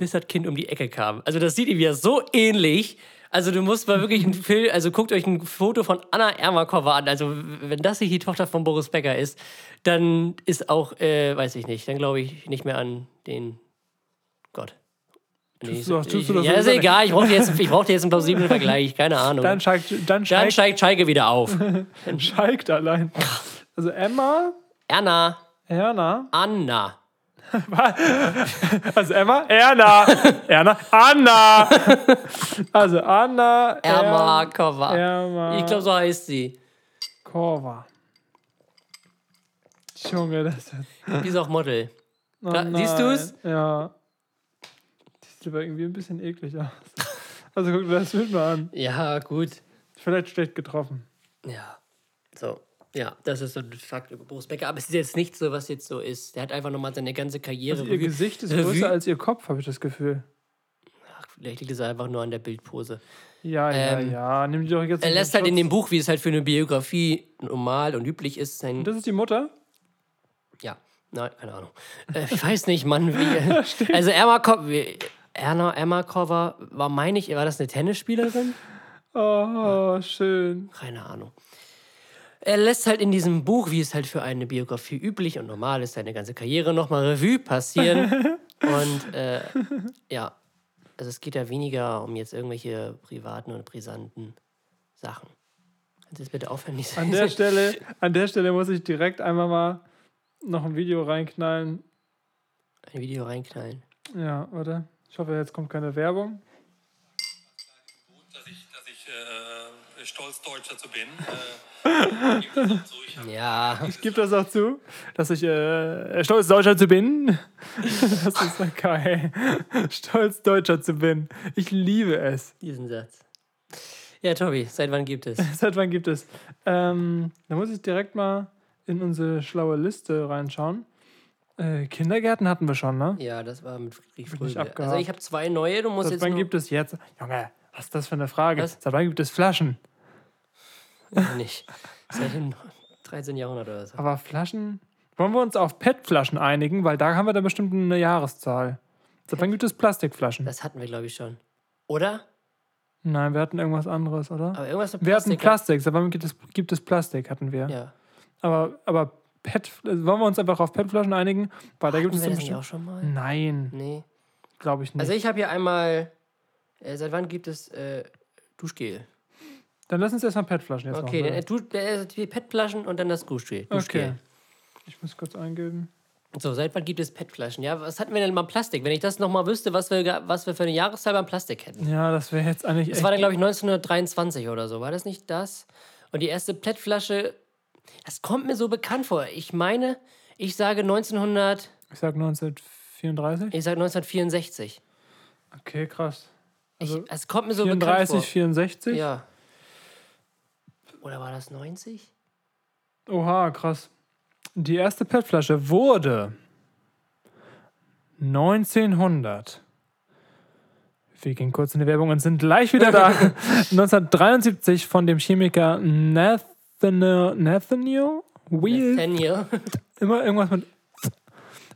Bis das Kind um die Ecke kam. Also das sieht ihm ja so ähnlich. Also du musst mal wirklich ein Film, also guckt euch ein Foto von Anna Ermakova an. Also wenn das nicht die Tochter von Boris Becker ist, dann ist auch, äh, weiß ich nicht, dann glaube ich nicht mehr an den Gott. Nee,
Tust du das- tust du das
ja, ist egal, ich brauchte jetzt, ich brauchte jetzt einen plausiblen Vergleich, keine Ahnung.
Dann steigt, dann
Dann
steigt,
Schalke wieder auf.
steigt allein. Also Emma,
Erna,
Erna.
Anna.
Also Emma, Erna. Erna, Anna. Also Anna.
Ermakova.
Erma.
Ich glaube, so heißt sie.
Korva. Junge, das ist.
Die ist auch Model.
Oh
Da- siehst
nein.
du's?
Ja. Die sieht aber irgendwie ein bisschen eklig aus. Also guck dir das Bild mal an.
Ja, gut.
Vielleicht schlecht getroffen.
Ja. So. Ja, das ist so ein Fakt über Boris Becker. Aber es ist jetzt nicht so, was jetzt so ist. Der hat einfach nochmal seine ganze Karriere.
Also ihr Gesicht ist größer als ihr Kopf, habe ich das Gefühl.
Ach, vielleicht liegt es einfach nur an der Bildpose.
Ja, ja,
Ähm,
ja. Nimm die doch jetzt.
Er lässt halt in dem Buch, wie es halt für eine Biografie normal und üblich ist, sein.
Das ist die Mutter?
Ja, nein, keine Ahnung. Äh, ich weiß nicht, Mann. Wie, also Ermakova, Erna Ermakova war, meine ich, war das eine Tennisspielerin?
Oh, schön.
Keine Ahnung. Er lässt halt in diesem Buch, wie es halt für eine Biografie üblich und normal ist, seine ganze Karriere nochmal Revue passieren. und äh, ja, also es geht ja weniger um jetzt irgendwelche privaten und brisanten Sachen. Kannst du jetzt bitte aufhören? Nicht
An der Stelle, an der Stelle muss ich direkt einmal mal noch ein Video reinknallen.
ein Video reinknallen.
Ja, warte. Ich hoffe, jetzt kommt keine Werbung.
dass ich, dass ich äh, stolz Deutscher zu bin. Äh,
Ja,
Ich gebe das auch zu, dass ich äh, stolz Deutscher zu bin. Das ist geil. Stolz Deutscher zu bin. Ich liebe es.
diesen Satz. Ja, Tobi, seit wann gibt es?
Seit wann gibt es? Ähm, da muss ich direkt mal in unsere schlaue Liste reinschauen. Äh, Kindergärten hatten wir schon, ne?
Ja, das war mit Friedrich Fröbe. Also ich habe zwei neue, du musst
Seit
jetzt
wann
nur...
gibt es jetzt? Junge, was ist das für eine Frage?
Was?
Seit wann gibt es Flaschen?
Nicht. Seit dem 13. Jahrhundert oder so.
Aber Flaschen. Wollen wir uns auf PET-Flaschen einigen? Weil da haben wir dann bestimmt eine Jahreszahl. Seit wann gibt es Plastikflaschen?
Das hatten wir, glaube ich, schon. Oder?
Nein, wir hatten irgendwas anderes, oder?
Aber irgendwas mit
wir hatten
Plastik.
Plastik. Seit wann gibt es, gibt es Plastik, hatten wir.
Ja.
Aber, aber PET, wollen wir uns einfach auf PET-Flaschen einigen? Weil da gibt es
wir das nicht auch schon mal?
Nein,
Nee.
glaube ich nicht.
Also ich habe hier einmal. Äh, seit wann gibt es äh, Duschgel?
Dann lass uns erstmal PET-Flaschen jetzt
Okay,
machen.
dann äh, du, äh, die PET-Flaschen und dann das Duschgel.
Okay. Ich muss kurz eingeben.
So, seit wann gibt es PET-Flaschen? Ja, was hatten wir denn mal Plastik? Wenn ich das nochmal wüsste, was wir, was wir für eine Jahreszahl beim Plastik hätten.
Ja, das wäre jetzt eigentlich
Das war dann, glaube ich, 1923 oder so. War das nicht das? Und die erste PET-Flasche, das kommt mir so bekannt vor. Ich meine, ich sage 1900,
ich sag 1934.
ich sage 1964.
Okay, krass.
Ich,
Also
es kommt mir so
34,
bekannt
64.
vor. Ja. Oder war das 90?
Oha, krass. Die erste PET-Flasche wurde 1900. Wir gehen kurz in die Werbung und sind gleich wieder da. 1973 von dem Chemiker Nathaniel, Nathaniel Wheel,
Nathaniel.
immer irgendwas mit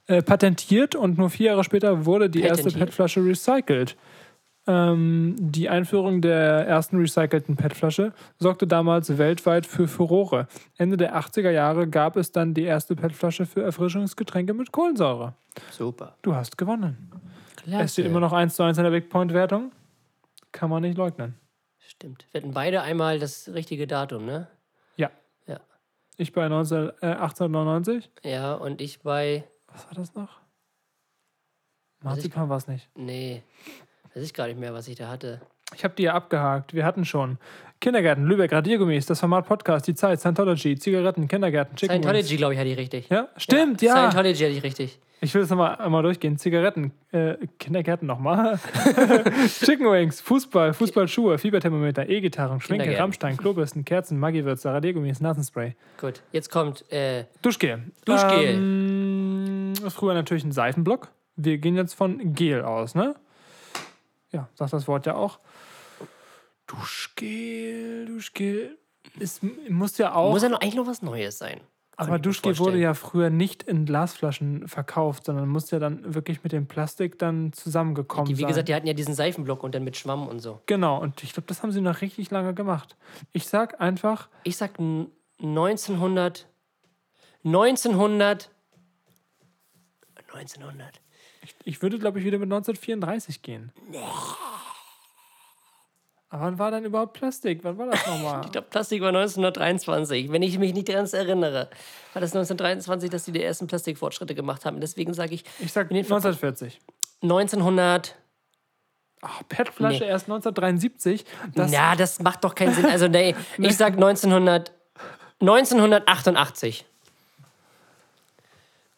äh, patentiert und nur vier Jahre später wurde die erste
Patentiert.
PET-Flasche recycelt. Ähm, die Einführung der ersten recycelten PET-Flasche sorgte damals weltweit für Furore. Ende der 80er Jahre gab es dann die erste PET-Flasche für Erfrischungsgetränke mit Kohlensäure.
Super.
Du hast gewonnen.
Klasse.
Es steht immer noch 1 zu 1 in der Big Point-Wertung. Kann man nicht leugnen.
Stimmt. Wir hatten beide einmal das richtige Datum, ne?
Ja.
Ja.
Ich bei 19, äh, 1899.
Ja, und ich bei.
Was war das noch? Marzipan war es nicht.
Nee. Weiß ich gar nicht mehr, was ich da hatte.
Ich habe die ja abgehakt. Wir hatten schon Kindergärten, Lübeck, Radiergummis, das Format Podcast, die Zeit, Scientology, Zigaretten, Kindergärten, Chicken Wings.
Scientology, glaube ich, hatte ich richtig.
Ja, stimmt, ja.
Scientology hatte ich richtig.
Ich will das nochmal einmal durchgehen. Zigaretten, äh, Kindergärten nochmal. Chicken Wings, Fußball, Fußballschuhe, Fieberthermometer, E-Gitarren, Schminke. Rammstein, Klobürsten, Kerzen, Maggi-Würze, Radiergummis, Nasenspray.
Gut, jetzt kommt. Äh,
Duschgel.
Duschgel.
Ähm, früher natürlich ein Seifenblock. Wir gehen jetzt von Gel aus, ne? Ja, sagt das Wort ja auch. Duschgel, Duschgel. Es muss ja auch.
muss ja noch, eigentlich noch was Neues sein.
aber Duschgel wurde ja früher nicht in Glasflaschen verkauft, sondern muss ja dann wirklich mit dem Plastik dann zusammengekommen
Die, wie
sein.
gesagt, die hatten ja diesen Seifenblock und dann mit Schwamm und so.
genau, und ich glaube, das haben sie noch richtig lange gemacht. Ich sag einfach,
Ich sag n- 1900. 1900. 1900.
ich, ich würde, glaube ich, wieder mit 1934 gehen. Aber wann war dann überhaupt Plastik? Wann war das nochmal?
Ich glaube, Plastik war 1923. Wenn ich mich nicht daran erinnere, war das 1923, dass sie die ersten Plastikfortschritte gemacht haben. Deswegen sage ich
Ich sag
In den
1940.
1900.
Ach, PET-Flasche
Nee.
erst 1973. Das,
ja, das macht doch keinen Sinn. Also, nee, ich sag 1900, 1988.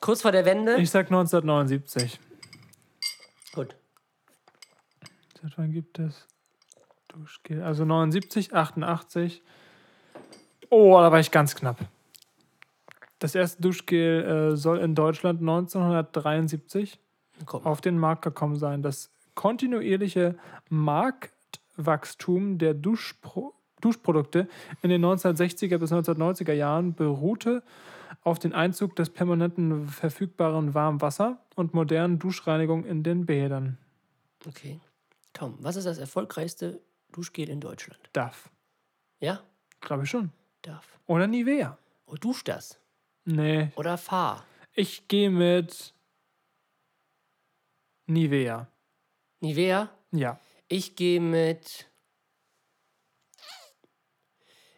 Kurz vor der Wende.
Ich sag 1979.
Gut.
Seit wann gibt es Duschgel? Also 79, 88. Oh, da war ich ganz knapp. Das erste Duschgel äh, soll in Deutschland 1973
Guck.
auf den Markt gekommen sein. Das kontinuierliche Marktwachstum der Duschpro Duschprodukte in den 1960er bis 1990er Jahren beruhte auf den Einzug des permanenten verfügbaren Warmwasser und modernen Duschreinigung in den Bädern.
Okay. Komm, was ist das erfolgreichste Duschgel in Deutschland?
Darf.
Ja?
Glaube ich schon.
Darf.
Oder Nivea.
Oh, dusch das.
Nee,
Oder fahr.
ich gehe mit Nivea.
Nivea.
Ja.
Ich gehe mit.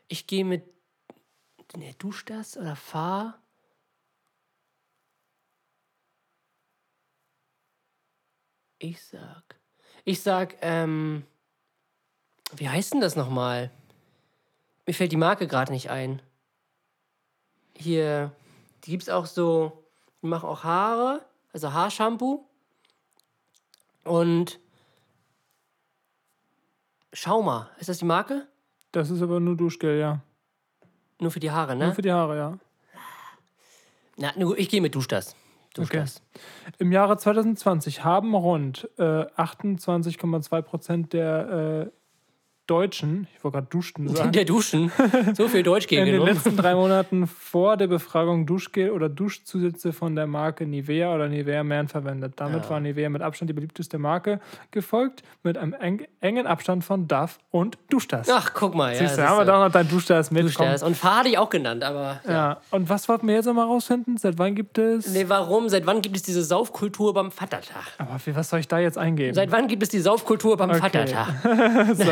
Ich gehe mit. Ne, dusch das oder fahr. Ich sag. Ich sag, ähm. Wie heißt denn das nochmal? Mir fällt die Marke gerade nicht ein. Hier. Die gibt's auch so. Die machen auch Haare. Also Haarshampoo. Und. Schauma. Ist das die Marke?
Das ist aber nur Duschgel, ja.
Nur für die Haare, ne?
Nur für die Haare, ja.
Na, ich gehe mit Dusch Dusch
Okay.
das.
Im Jahre 2020 haben rund äh, 28,2 Prozent der Deutschen, ich wollte gerade Duschen sagen,
Der Duschen. So viel Deutsch
in
gegen
den
genommen.
letzten drei Monaten vor der Befragung Duschgel oder Duschzusätze von der Marke Nivea oder Nivea Man verwendet. Damit
Ja.
war Nivea mit Abstand die beliebteste Marke, gefolgt mit einem eng, engen Abstand von Dove und Duschdas.
Ach, guck mal. Ja,
Siehst du,
das
haben wir doch noch dein Duschdas mit.
Duschdas. Und ich auch genannt, aber.
komm. Ja, und was wollten wir jetzt nochmal rausfinden? Seit wann gibt es.
Nee, warum? Seit wann gibt es diese Saufkultur beim Vatertag?
Aber was soll ich da jetzt eingeben?
Seit wann gibt es die Saufkultur beim Vatertag?
So,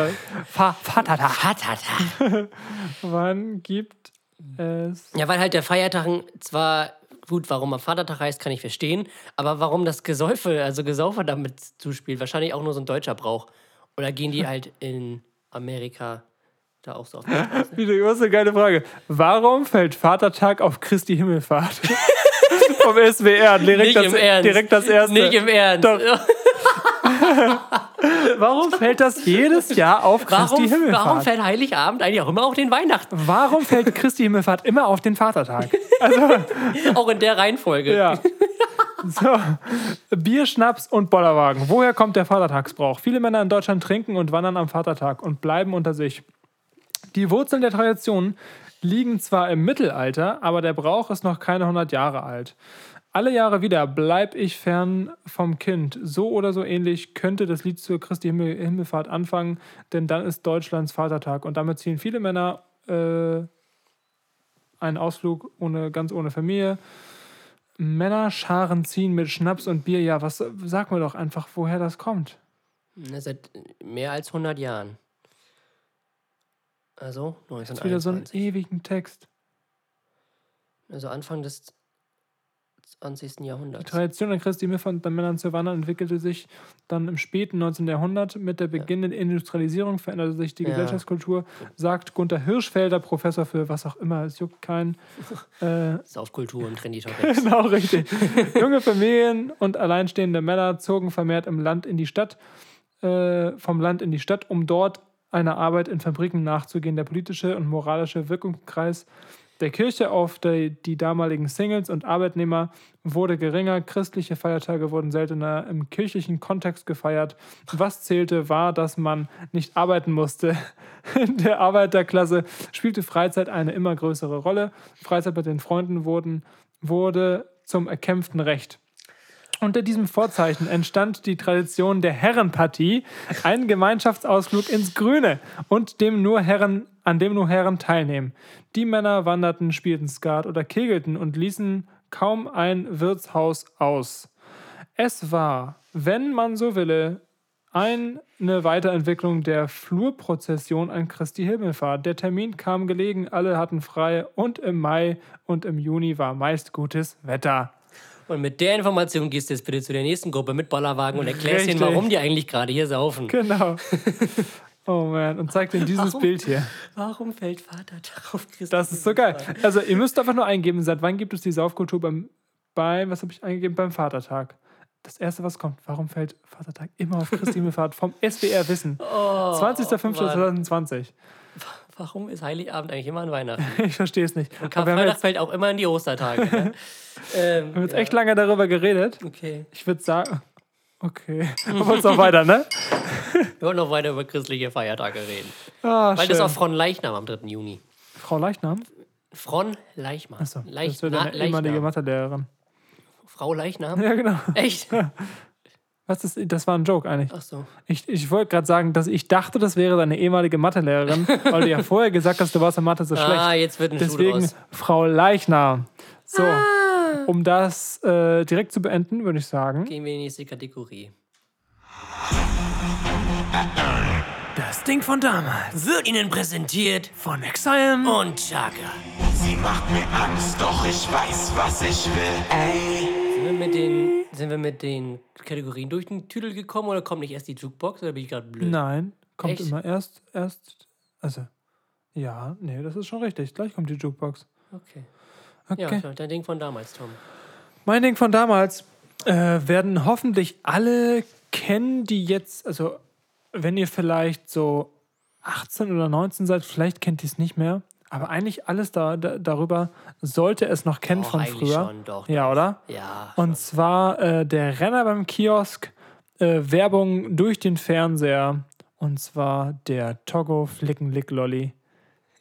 Fa Vatertag.
Vatertag.
Wann gibt es.
Ja, weil halt der Feiertag zwar. Gut, warum er Vatertag heißt, kann ich verstehen. Aber warum das Gesäufe, also Gesaufe damit zuspielt, wahrscheinlich auch nur so ein deutscher Brauch. Oder gehen die halt in Amerika da auch so auf die Straße?
Wieder was eine geile Frage. Warum fällt Vatertag auf Christi Himmelfahrt? Vom SWR. Direkt,
Nicht
das,
im Ernst.
direkt das erste.
Nicht im Ernst.
Doch. Warum fällt das jedes Jahr auf Christi
Warum,
Himmelfahrt?
warum fällt Heiligabend eigentlich auch immer auf den Weihnachten?
Warum fällt Christi Himmelfahrt immer auf den Vatertag?
Auch in der Reihenfolge.
Ja. So. Bier, Schnaps und Bollerwagen. Woher kommt der Vatertagsbrauch? Viele Männer in Deutschland trinken und wandern am Vatertag und bleiben unter sich. Die Wurzeln der Tradition liegen zwar im Mittelalter, aber der Brauch ist noch keine 100 Jahre alt. Alle Jahre wieder bleib ich fern vom Kind. So oder so ähnlich könnte das Lied zur Christi Himmel Himmelfahrt anfangen, denn dann ist Deutschlands Vatertag. Und damit ziehen viele Männer äh, einen Ausflug ohne, ganz ohne Familie. Männerscharen ziehen mit Schnaps und Bier. Ja, was sag mir doch einfach, woher das kommt.
Na, Seit mehr als 100 Jahren. Also
Das ist wieder so einen
1921.
ewigen Text.
Also Anfang des 20.
Die
Jahrhunderts.
Tradition an Christi Himmelfahrt unter Männern zu wandern entwickelte sich dann im späten 19. Jahrhundert. Mit der beginnenden Industrialisierung veränderte sich die
Ja.
Gesellschaftskultur, sagt Gunther Hirschfelder, Professor für was auch immer, es juckt keinen. Äh,
Saufkultur und Trendy Topics.
Genau, richtig. Junge Familien und alleinstehende Männer zogen vermehrt im Land in die Stadt, äh, vom Land in die Stadt, um dort einer Arbeit in Fabriken nachzugehen. Der politische und moralische Wirkungskreis der Kirche auf die, die damaligen Singles und Arbeitnehmer wurde geringer. Christliche Feiertage wurden seltener im kirchlichen Kontext gefeiert. Was zählte, war, dass man nicht arbeiten musste. In der Arbeiterklasse spielte Freizeit eine immer größere Rolle. Freizeit mit den Freunden wurden, wurde zum erkämpften Recht. Unter diesem Vorzeichen entstand die Tradition der Herrenpartie, ein Gemeinschaftsausflug ins Grüne und dem nur Herren, an dem nur Herren teilnehmen. Die Männer wanderten, spielten Skat oder kegelten und ließen kaum ein Wirtshaus aus. Es war, wenn man so wille, eine Weiterentwicklung der Flurprozession an Christi Himmelfahrt. Der Termin kam gelegen, alle hatten frei und im Mai und im Juni war meist gutes Wetter.
Und mit der Information gehst du jetzt bitte zu der nächsten Gruppe mit Bollerwagen und erklärst ihnen,
Richtig.
warum die eigentlich gerade hier saufen.
Genau. Oh man, und zeigt ihnen dieses
Warum?
Bild hier.
Warum fällt Vatertag auf Christi?
Das ist so geil. Also ihr müsst einfach nur eingeben, seit wann gibt es die Saufkultur beim, beim was habe ich eingegeben, beim Vatertag. Das erste, was kommt, warum fällt Vatertag immer auf Christi Himmelfahrt? Vom SWR Wissen.
Oh,
20.05.2020.
Warum ist Heiligabend eigentlich immer an Weihnachten?
Ich verstehe es nicht.
Und Karfreitag fällt auch immer in die Ostertage. ne? ähm,
wir haben jetzt echt lange darüber geredet.
okay.
Ich würde sagen, okay. Wir wollen noch weiter, ne?
Wir wollen noch weiter über christliche Feiertage reden.
Ah,
Weil
schön.
das ist auch Fron Leichnam am 3. Juni.
Frau Leichnam?
Fron Leichnam.
Achso,
Leich
das wird eine ehemalige
Leichnam.
Mathelehrerin.
Frau Leichnam?
Ja, genau.
Echt?
Was ist, das war ein Joke eigentlich.
Ach so.
Ich, ich wollte gerade sagen, dass ich dachte, das wäre deine ehemalige Mathelehrerin, weil du ja vorher gesagt hast, du warst in Mathe so
Ah,
schlecht.
jetzt wird ein Schuh
Deswegen
draus.
Frau Leichnam. So,
Ah.
um das äh, direkt zu beenden, würde ich sagen.
Gehen wir in die nächste Kategorie.
Das Ding von damals.
Wird Ihnen präsentiert
Von Exile.
und Chaka.
Sie macht mir Angst, doch ich weiß, was ich will. Ey,
Sind wir mit den, sind wir mit den Kategorien durch den Tüdel gekommen oder kommt nicht erst die Jukebox oder bin ich gerade blöd?
Nein, kommt
Echt?
immer erst, erst, also, ja, nee, das ist schon richtig. Gleich kommt die Jukebox.
Okay.
Okay.
Ja, dein Ding von damals, Tom.
Mein Ding von damals äh, werden hoffentlich alle kennen, die jetzt, also wenn ihr vielleicht so 18 oder 19 seid, vielleicht kennt ihr es nicht mehr. Aber eigentlich alles da, da, darüber sollte es noch kennen
Doch,
von früher.
schon, doch,
ja, oder?
Ja.
Und zwar äh, der Renner beim Kiosk, äh, Werbung durch den Fernseher Und zwar der Togo Flicken Lick Lolly.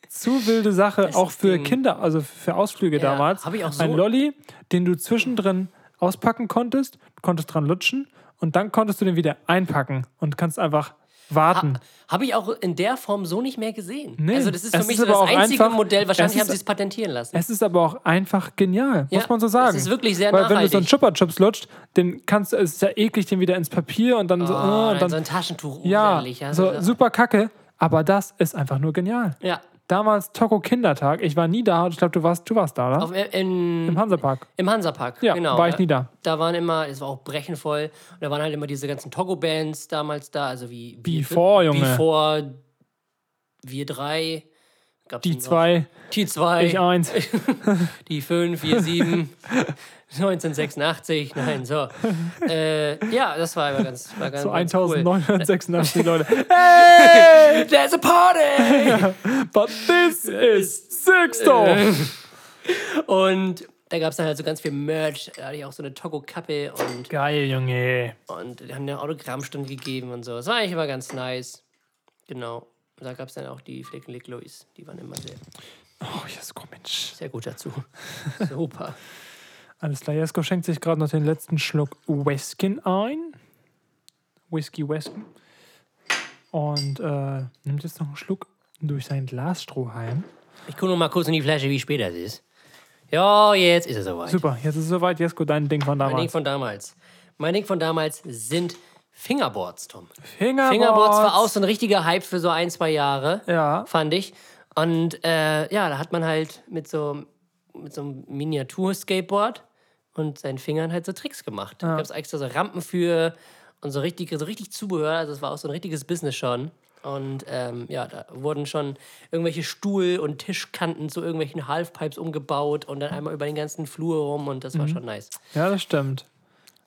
Zu wilde Sache, auch für. Kinder, also für Ausflüge
Ja,
damals.
hab ich auch so-
Ein Lolly, den du zwischendrin auspacken konntest, konntest dran lutschen und dann konntest du den wieder einpacken und kannst einfach warten.
Habe ich auch in der Form so nicht mehr gesehen.
Nee,
also das ist für mich
ist
so das einzige
einfach-
Modell. Wahrscheinlich
es
haben
ist-
sie es patentieren lassen.
Es ist aber auch einfach genial,
Ja,
muss man so sagen.
es ist wirklich sehr
Weil wenn du so einen
nachhaltig.
Chupa Chups lutscht, den kannst du, es ist ja eklig, den wieder ins Papier und dann so,
oh,
äh,
dann
und dann,
so ein Taschentuch.
ja.
Ja,
so super kacke. Aber das ist einfach nur genial.
ja.
Damals Toko Kindertag, ich war nie da, ich glaube, du warst, du warst da, oder?
Auf, in,
Im Hansapark.
Im Hansapark,
Ja,
genau.
war ich nie da.
Da waren immer, es war auch brechenvoll, und da waren halt immer diese ganzen Togo-Bands damals da, also wie... wie
Before, Junge.
Before, wir drei. Gab's
Die zwei,
Die zwei.
ich eins.
Die 5, 4, 7, 1986, nein, so. Äh, ja, das war immer ganz, war ganz,
So
ganz cool.
1986 Leute.
There's a party!
But this is Sixto!
Und da gab es dann halt so ganz viel Merch. Da hatte ich auch so eine Togo-Kappe und,
Geil, Junge.
und die haben eine Autogrammstunde gegeben und so. Das war eigentlich immer ganz nice. Genau. Und da gab es dann auch die Flickenlick Louis. Die waren immer sehr,
Oh, Jesko, Mensch.
sehr gut dazu. Super.
Alles klar, Jesko schenkt sich gerade noch den letzten Schluck Whisky ein. Whisky Wesken. Und äh, nimmt jetzt noch einen Schluck durch sein Glasstrohhalm.
Ich gucke noch mal kurz in die Flasche, wie spät das ist. Ja, jetzt ist es soweit.
Super, jetzt ist es soweit. Jesko, dein Ding von
Mein Ding
damals.
von damals. Mein Ding von damals sind Fingerboards, Tom.
Fingerboards.
Fingerboards war auch so ein richtiger Hype für so ein, zwei Jahre,
Ja.
fand ich. Und äh, ja, da hat man halt mit so, mit so einem Miniatur-Skateboard und seinen Fingern halt so Tricks gemacht. Da gab es extra so Rampen für und so richtig, so richtig Zubehör. Also es war auch so ein richtiges Business schon. Und ähm, ja, da wurden schon irgendwelche Stuhl- und Tischkanten zu irgendwelchen Halfpipes umgebaut und dann einmal über den ganzen Flur rum und das war schon nice.
Ja, das stimmt.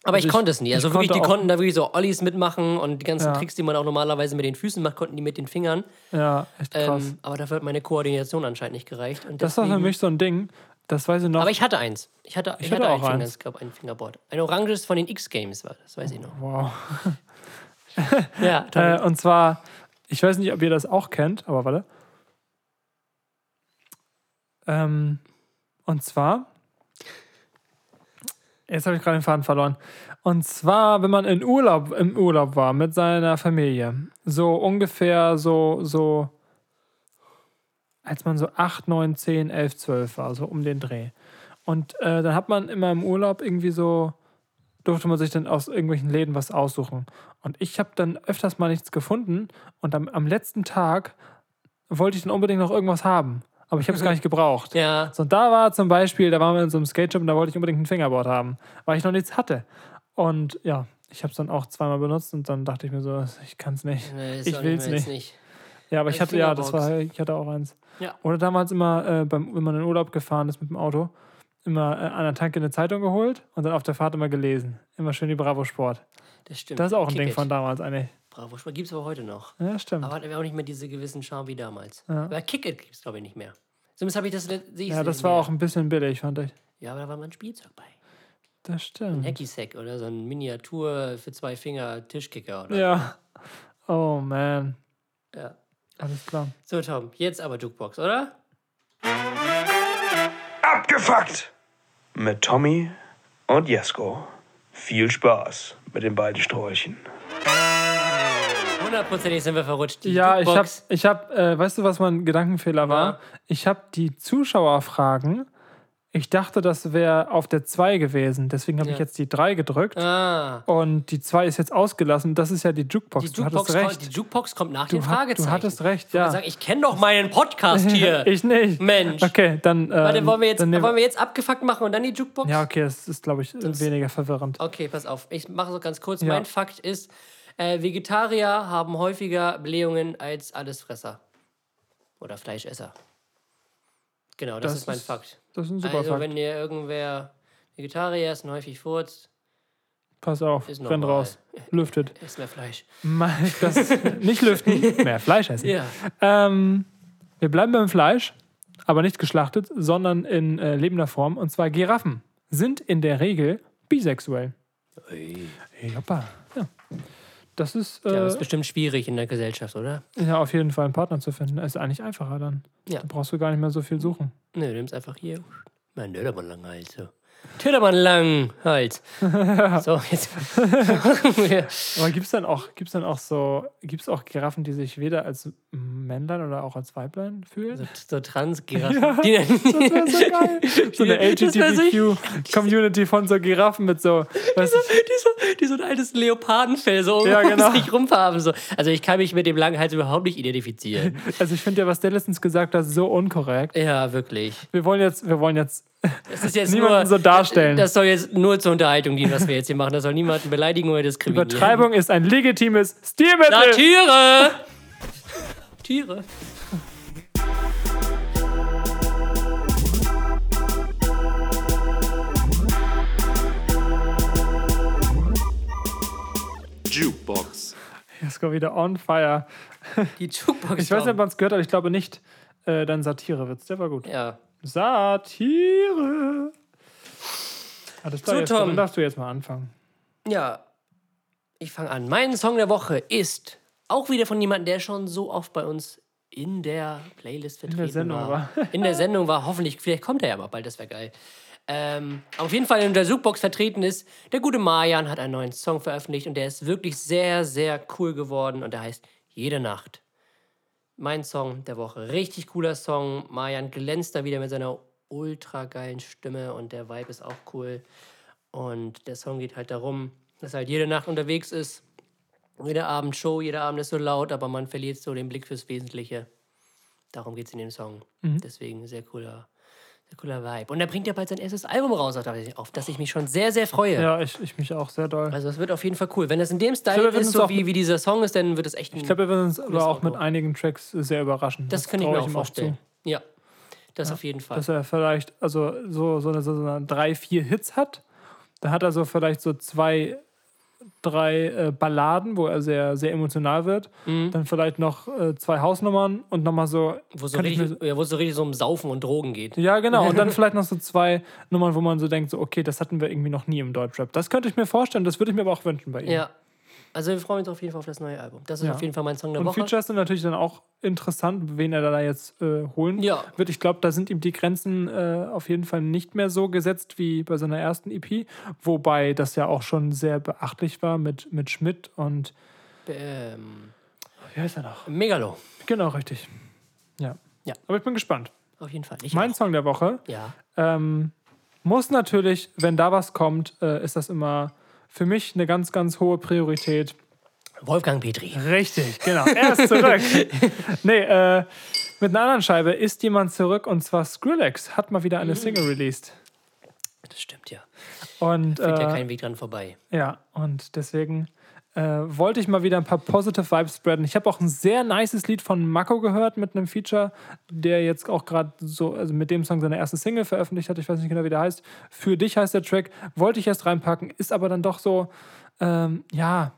Aber ich,
ich-
konnte es nie. Also
ich
wirklich, die konnten da wirklich so Ollies mitmachen und die ganzen
Ja.
Tricks, die man auch normalerweise mit den Füßen macht, konnten die mit den Fingern.
Ja, echt krass.
Ähm, aber dafür hat meine Koordination anscheinend nicht gereicht. Und
das war für mich so ein Ding. Das weiß ich noch.
Aber ich hatte eins. Ich hatte, ich
hatte
hatte,
auch
ein, Finger, ein Fingerboard. Ein oranges von den X-Games war, das weiß ich noch.
wow.
Ja, toll.
Äh, und zwar, ich weiß nicht, ob ihr das auch kennt, aber warte. Ähm, und zwar, jetzt habe ich gerade den Faden verloren. Und zwar, wenn man in Urlaub, im Urlaub war mit seiner Familie, so ungefähr so, so, als man so 8, 9, 10, 11, 12 war, so um den Dreh. Und äh, dann hat man immer im Urlaub irgendwie so, durfte man sich dann aus irgendwelchen Läden was aussuchen. Und ich habe dann öfters mal nichts gefunden und am, am letzten Tag wollte ich dann unbedingt noch irgendwas haben. Aber ich habe es gar nicht gebraucht.
ja,
So, und da war zum Beispiel, da waren wir in so einem Skate-Shop und da wollte ich unbedingt ein Fingerboard haben, weil ich noch nichts hatte. Und ja, ich habe es dann auch zweimal benutzt und dann dachte ich mir so, ich kann es nicht.
nee,
ich will's
mehr jetzt
nicht. Ja, aber ich hatte, ja, das war, ich hatte auch eins.
Ja.
Oder damals immer, äh, beim, wenn man in Urlaub gefahren ist mit dem Auto, immer äh, an der Tanke eine Zeitung geholt und dann auf der Fahrt immer gelesen. Immer schön die Bravo Sport.
Das stimmt.
Das ist auch ein
Kick
Ding
it.
von damals eigentlich.
Bravo, gibt es aber heute noch.
Ja, stimmt.
Aber hat auch nicht mehr diese gewissen Charme wie damals.
Ja.
Aber Kick-It gibt es, glaube ich, nicht mehr. Zumindest habe ich das, ich
Ja, das war auch ein bisschen billig, fand ich.
Ja, aber da war mal ein Spielzeug bei.
Das
Ein
stimmt.
Hacky-Sack oder so ein Miniatur für zwei Finger Tischkicker oder
Ja. Oh man.
Ja.
Alles klar.
So, Tom, jetzt aber Jukebox, oder?
Abgefuckt! Mit Tommy und Jesko. Viel Spaß mit den beiden Sträuchen.
Hundertprozentig sind wir verrutscht. Die
Ja, ich habe,
Jukebox,
ich hab, äh, weißt du, was mein Gedankenfehler war?
Ja.
Ich habe die Zuschauerfragen, ich dachte, das wäre auf der 2 gewesen. Deswegen habe ich
Ja.
jetzt die 3 gedrückt.
Ah,
Und die 2 ist jetzt ausgelassen. Das ist ja die Jukebox.
die
du
Jukebox,
hattest
kommt,
recht.
die Jukebox kommt nach
Du,
den Fragezeichen.
du hattest recht,
Ich
ja.
sag, ich kenne doch meinen Podcast hier.
ich nicht.
Mensch.
Okay, dann. Ähm,
Warte, wollen wir, jetzt, wollen wir jetzt abgefuckt machen und dann die Jukebox?
Ja, okay, das ist, glaube ich, weniger verwirrend.
Okay, pass auf. Ich mache so ganz kurz.
Ja.
Mein Fakt ist, äh, Vegetarier haben häufiger Blähungen als Allesfresser. Oder Fleischesser. Genau, das,
Das
ist mein
ist
Fakt.
Das ist ein super
Also,
Fakt.
wenn ihr irgendwer Vegetarier ist und häufig furzt,
Pass auf,
ist
renn raus. Lüftet.
isst mehr Fleisch.
Mal- Das, nicht lüften, mehr Fleisch essen.
Ja.
Ähm, wir bleiben beim Fleisch, aber nicht geschlachtet, sondern in äh, lebender Form. Und zwar Giraffen sind in der Regel bisexuell. Hey, hoppa. Ja. Das ist,
Ja,
äh,
das ist bestimmt schwierig in der Gesellschaft, oder?
ja, auf jeden Fall einen Partner zu finden. Ist eigentlich einfacher dann.
Ja.
Da brauchst du gar nicht mehr so viel suchen.
Nö, du nimmst einfach hier. Mein Dödermann lang halt so. Dödermann lang halt. so, jetzt.
Aber gibt es dann auch, gibt's dann auch so, gibt es auch Giraffen, die sich weder als Männlein oder auch als Weiblein fühlen?
So, so Trans-Giraffen. Die,
Das wäre so geil. So eine
so-
LGBTQ-Community von so Giraffen mit so, weißt du,
die, so, die so ein altes Leopardenfell so
Ja,
um
genau.
sich rum haben. So. Also ich kann mich mit dem langen Hals überhaupt nicht identifizieren.
also ich finde ja, was der letztens gesagt hat, so unkorrekt.
ja, wirklich.
Wir wollen jetzt, wir wollen jetzt,
Das ist jetzt
Niemanden
nur,
so darstellen.
Das soll jetzt nur zur Unterhaltung dienen, was wir jetzt hier machen. Das soll niemanden beleidigen oder diskriminieren.
Übertreibung ist ein legitimes Stilmittel.
Satire! Tiere.
Jukebox.
Jesko wieder on fire.
Die Jukebox.
Ich weiß nicht, ob man es gehört hat, ich glaube nicht. Äh, dein Satirewitz, der war gut.
Ja.
Satire. Alles klar,
So,
Jesko,
Tom.
dann darfst du jetzt mal anfangen.
Ja. Ich fange an. Mein Song der Woche ist auch wieder von jemandem, der schon so oft bei uns in der Playlist vertreten
Sendung
war. In der Sendung war. Hoffentlich, vielleicht kommt er ja mal bald, das wäre geil. Ähm, auf jeden Fall in der Jukebox vertreten ist, der gute Marjan hat einen neuen Song veröffentlicht und der ist wirklich sehr, sehr cool geworden und der heißt Jede Nacht. Mein Song der Woche. Richtig cooler Song. Marjan glänzt da wieder mit seiner ultra geilen Stimme und der Vibe ist auch cool. Und der Song geht halt darum, dass halt jede Nacht unterwegs ist. Jeder Abend Show, jeder Abend ist so laut, aber man verliert so den Blick fürs Wesentliche. Darum geht es in dem Song. Deswegen sehr cooler, sehr cooler Vibe. Und er bringt ja bald sein erstes Album raus, auf das ich mich schon sehr, sehr freue.
Ja, ich, ich mich auch sehr doll.
Also es wird auf jeden Fall cool. Wenn das in dem Style
werden
ist, so
auch-
wie, wie dieser Song ist, dann wird es echt ein
Ich glaube, wir werden uns aber auch mit
Auto.
einigen Tracks sehr überraschen.
Das kann ich
trau
mir auch vorstellen.
zu.
ja, das auf jeden Fall.
Dass er vielleicht also so, so, eine, so eine drei, vier Hits hat. Da hat er so vielleicht so zwei, drei äh, Balladen, wo er sehr, sehr emotional wird. Dann vielleicht noch äh, zwei Hausnummern und nochmal so.
wo, so richtig, ja, wo es so richtig so um Saufen und Drogen geht.
Ja, genau. Und dann vielleicht noch so zwei Nummern, wo man so denkt, so, okay, das hatten wir irgendwie noch nie im Deutschrap. Das könnte ich mir vorstellen, das würde ich mir aber auch wünschen bei ihm.
Ja. Also wir freuen uns auf jeden Fall auf das neue Album. Das ist
Ja.
auf jeden Fall mein Song der
Und
Woche.
Features sind natürlich dann auch interessant, wen er da jetzt äh, holen
Ja.
wird. Ich glaube, da sind ihm die Grenzen äh, auf jeden Fall nicht mehr so gesetzt wie bei seiner ersten EP. Wobei das ja auch schon sehr beachtlich war mit, mit Schmidt und.
Ähm,
Wie heißt er noch?
Megalo.
Genau, richtig. Ja.
Ja.
Aber ich bin gespannt.
Auf jeden Fall. Ich
Mein
auch.
Song der Woche
Ja.
ähm, muss natürlich, wenn da was kommt, äh, ist das immer für mich eine ganz, ganz hohe Priorität.
Wolfgang Petri.
Richtig, genau. Er ist zurück. nee, äh, mit einer anderen Scheibe ist jemand zurück und zwar Skrillex hat mal wieder eine Single released.
Das stimmt ja.
Und
Führt ja
äh,
kein Weg dran vorbei.
ja, und deswegen äh, wollte ich mal wieder ein paar positive Vibes spreaden. Ich habe auch ein sehr nices Lied von Mako gehört mit einem Feature, der jetzt auch gerade so, also mit dem Song seine erste Single veröffentlicht hat. Ich weiß nicht genau, wie der heißt. Für dich heißt der Track. Wollte ich erst reinpacken, ist aber dann doch so, ähm, ja,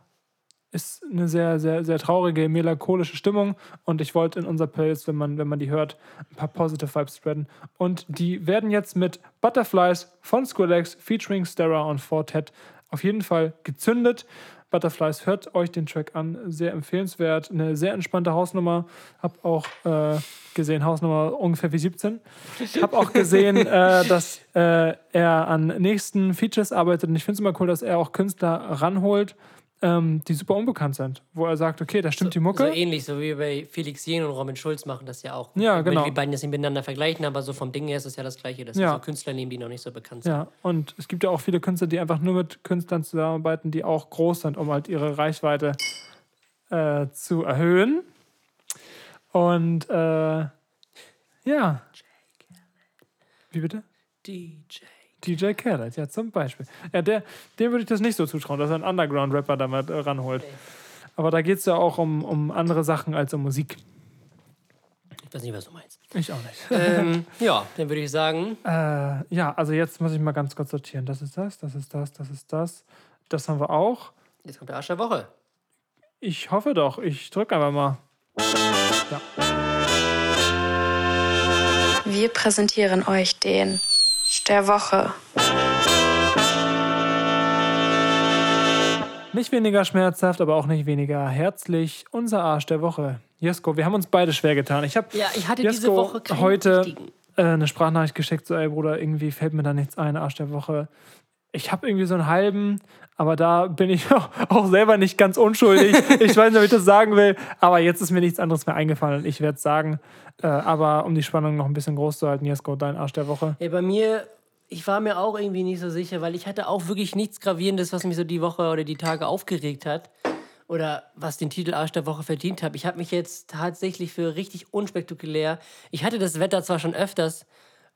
ist eine sehr, sehr, sehr traurige, melancholische Stimmung. Und ich wollte in unserer Playlist, wenn man, wenn man die hört, ein paar positive Vibes spreaden. Und die werden jetzt mit Butterflies von Skrillex featuring Stara und Fortet auf jeden Fall gezündet. Butterflies, hört euch den Track an, sehr empfehlenswert. Eine sehr entspannte Hausnummer. Hab auch äh, gesehen, Hausnummer ungefähr wie 17. Hab auch gesehen, äh, dass äh, er an nächsten Features arbeitet. Und ich finde es immer cool, dass er auch Künstler ranholt, ähm, die super unbekannt sind. Wo er sagt, okay, da stimmt die Mucke.
So ähnlich, so wie bei Felix Jen und Robin Schulz machen das ja auch.
Ja,
Wenn
genau.
Die beiden das nicht miteinander vergleichen, aber so vom Ding her ist es ja das Gleiche, dass
Ja.
so Künstler nehmen, die noch nicht so bekannt sind.
Ja, und es gibt ja auch viele Künstler, die einfach nur mit Künstlern zusammenarbeiten, die auch groß sind, um halt ihre Reichweite äh, zu erhöhen. Und äh, ja. Wie bitte?
DJ.
DJ Khaled, ja, zum Beispiel. Ja, der, dem würde ich das nicht so zutrauen, dass er einen Underground-Rapper damit äh, ranholt. Aber da geht es ja auch um, um andere Sachen als um Musik.
Ich weiß nicht, was du meinst.
Ich auch nicht.
ähm, ja, dann würde ich sagen,
Äh, ja, also jetzt muss ich mal ganz kurz sortieren. Das ist das, das ist das, das ist das. Das haben wir auch.
jetzt kommt der Arsch der Woche.
Ich hoffe doch. Ich drücke einfach mal.
Wir präsentieren euch den der Woche.
Nicht weniger schmerzhaft, aber auch nicht weniger herzlich. Unser Arsch der Woche. Jesko, wir haben uns beide schwer getan. Ich habe
Ja, ich hatte diese
Jesko
Woche keinen
heute
richtigen.
äh, eine Sprachnachricht geschickt, so, ey Bruder, irgendwie fällt mir da nichts ein, Arsch der Woche. Ich habe irgendwie so einen halben, aber da bin ich auch, selber nicht ganz unschuldig. ich weiß nicht, ob ich das sagen will, aber jetzt ist mir nichts anderes mehr eingefallen. Ich werde es sagen, äh, aber um die Spannung noch ein bisschen groß zu halten, Jesko, dein Arsch der Woche.
Ja, bei mir, ich war mir auch irgendwie nicht so sicher, weil ich hatte auch wirklich nichts Gravierendes, was mich so die Woche oder die Tage aufgeregt hat. Oder was den Titel Arsch der Woche verdient hat. Ich habe mich jetzt tatsächlich für richtig unspektakulär. Ich hatte das Wetter zwar schon öfters,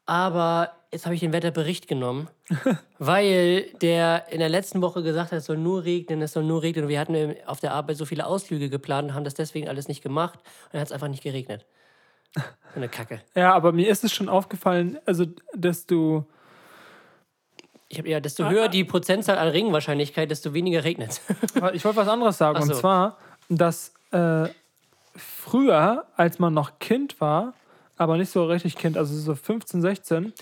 aber jetzt habe ich den Wetterbericht genommen, weil der in der letzten Woche gesagt hat, es soll nur regnen, es soll nur regnen. Und wir hatten auf der Arbeit so viele Ausflüge geplant und haben das deswegen alles nicht gemacht. Und dann hat es einfach nicht geregnet. So eine Kacke.
Ja, aber mir ist es schon aufgefallen, also, dass du.
Ich habe ja, desto höher die Prozentzahl an Regenwahrscheinlichkeit, desto weniger regnet.
Ich wollte was anderes sagen.
Ach
Und
so.
zwar, dass äh, früher, als man noch Kind war, aber nicht so richtig Kind, also so 15, 16,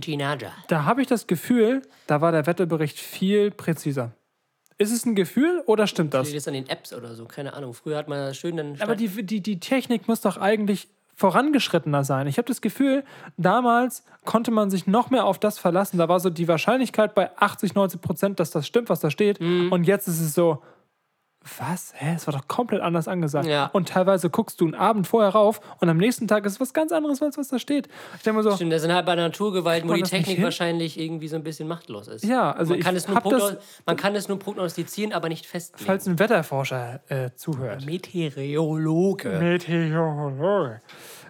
Teenager.
da habe ich das Gefühl, da war der Wetterbericht viel präziser. Ist es ein Gefühl oder stimmt das?
Liegt das an den Apps oder so? Keine Ahnung. Früher hat man das schön dann.
Aber die, die, die Technik muss doch eigentlich vorangeschrittener sein. Ich habe das Gefühl, damals konnte man sich noch mehr auf das verlassen. Da war so die Wahrscheinlichkeit bei 80, 90 Prozent, dass das stimmt, was da steht.
Mhm.
Und jetzt ist es so, was? Hä? Es war doch komplett anders angesagt.
Ja.
Und teilweise guckst du einen Abend vorher rauf und am nächsten Tag ist es was ganz anderes, als was da steht. Ich denke mir so,
Stimmt, das sind halt bei Naturgewalten, wo
man
die Technik wahrscheinlich irgendwie so ein bisschen machtlos ist.
Ja, also
man, kann
ich
es
das-
man kann es nur prognostizieren, aber nicht festlegen.
falls ein Wetterforscher äh, zuhört.
Meteorologe.
Meteorologe.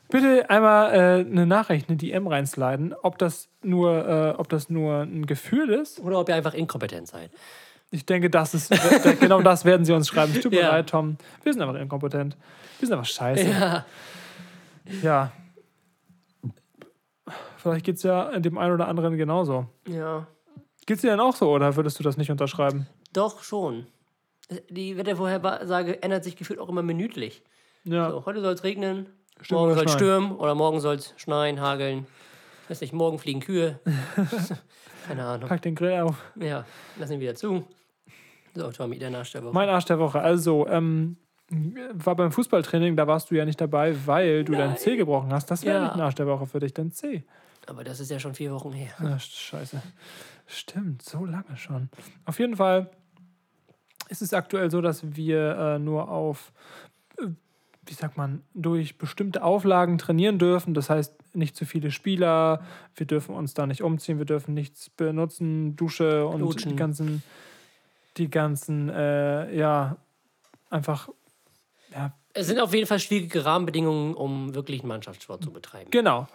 Bitte einmal äh, eine Nachricht, eine DM reinsliden, ob das nur, äh, ob das nur ein Gefühl ist.
Oder ob ihr einfach inkompetent seid.
Ich denke, das ist genau das werden sie uns schreiben. Tut mir
Ja.
leid, Tom. Wir sind einfach inkompetent. Wir sind einfach scheiße.
Ja.
Ja. Vielleicht geht es ja dem einen oder anderen genauso.
ja.
Geht es dir denn auch so oder würdest du das nicht unterschreiben?
Doch, schon. Die Wettervorhersage ändert sich gefühlt auch immer minütlich.
Ja.
So, heute soll es regnen,
Stimmt
morgen soll es stürmen oder morgen soll es schneien, hageln. Weiß nicht, morgen fliegen Kühe. Keine Ahnung.
Pack den Grill auf.
Ja, lass ihn wieder zu. So, Tommy, der Arsch der Woche.
Mein Arsch der Woche. Also, ähm, war beim Fußballtraining, da warst du ja nicht dabei, weil du dein C gebrochen hast. Das wäre
Ja.
nicht ein Arsch der Woche für dich, dein C.
Aber das ist ja schon vier Wochen her.
Ah, scheiße. Stimmt, so lange schon. Auf jeden Fall ist es aktuell so, dass wir äh, nur auf, äh, wie sagt man, durch bestimmte Auflagen trainieren dürfen. Das heißt, nicht zu viele Spieler, wir dürfen uns da nicht umziehen, wir dürfen nichts benutzen, Dusche und
Lutschen.
die ganzen, die ganzen, äh, ja, einfach, ja,
Es sind auf jeden Fall schwierige Rahmenbedingungen, um wirklich einen Mannschaftssport zu betreiben.
Genau.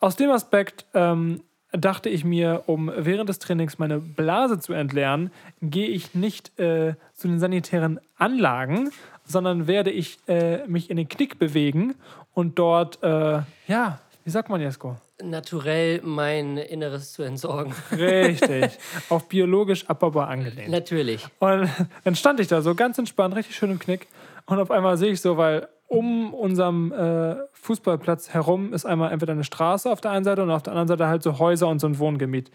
Aus dem Aspekt ähm, dachte ich mir, um während des Trainings meine Blase zu entleeren, gehe ich nicht äh, zu den sanitären Anlagen, sondern werde ich äh, mich in den Knick bewegen und dort, äh, ja, wie sagt man, Jesko?
Naturell mein Inneres zu entsorgen.
Richtig. auf biologisch abbaubar angelehnt.
Natürlich.
Und dann stand ich da so ganz entspannt, richtig schön im Knick. Und auf einmal sehe ich so, weil um unserem äh, Fußballplatz herum ist einmal entweder eine Straße auf der einen Seite und auf der anderen Seite halt so Häuser und so ein Wohngebiet.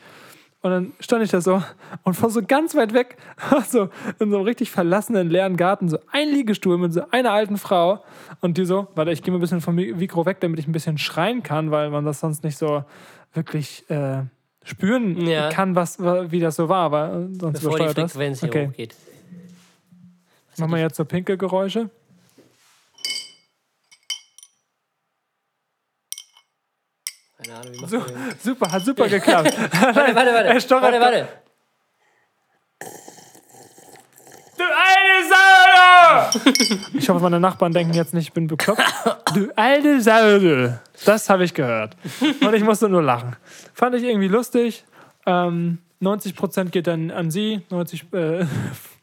Und dann stand ich da so und von so ganz weit weg, so in so einem richtig verlassenen, leeren Garten, so ein Liegestuhl mit so einer alten Frau. Und die so, warte, ich gehe mal ein bisschen vom Mi- Mikro weg, damit ich ein bisschen schreien kann, weil man das sonst nicht so wirklich äh, spüren
Ja.
kann, was, wie das so war, weil sonst
Bevor die
übersteuert das.
Frequenz hier
Okay.
hochgeht.
Machen wir jetzt so pinke Geräusche.
Keine Ahnung, wie
So, super, hat super geklappt.
Warte, warte, warte.
Er stochert
Warte, warte.
Du alte Sau! Ich hoffe, meine Nachbarn denken jetzt nicht, ich bin bekloppt. Du alte Sau! Das habe ich gehört. Und ich musste nur lachen. Fand ich irgendwie lustig. Ähm, 90% geht dann an sie, 90, äh,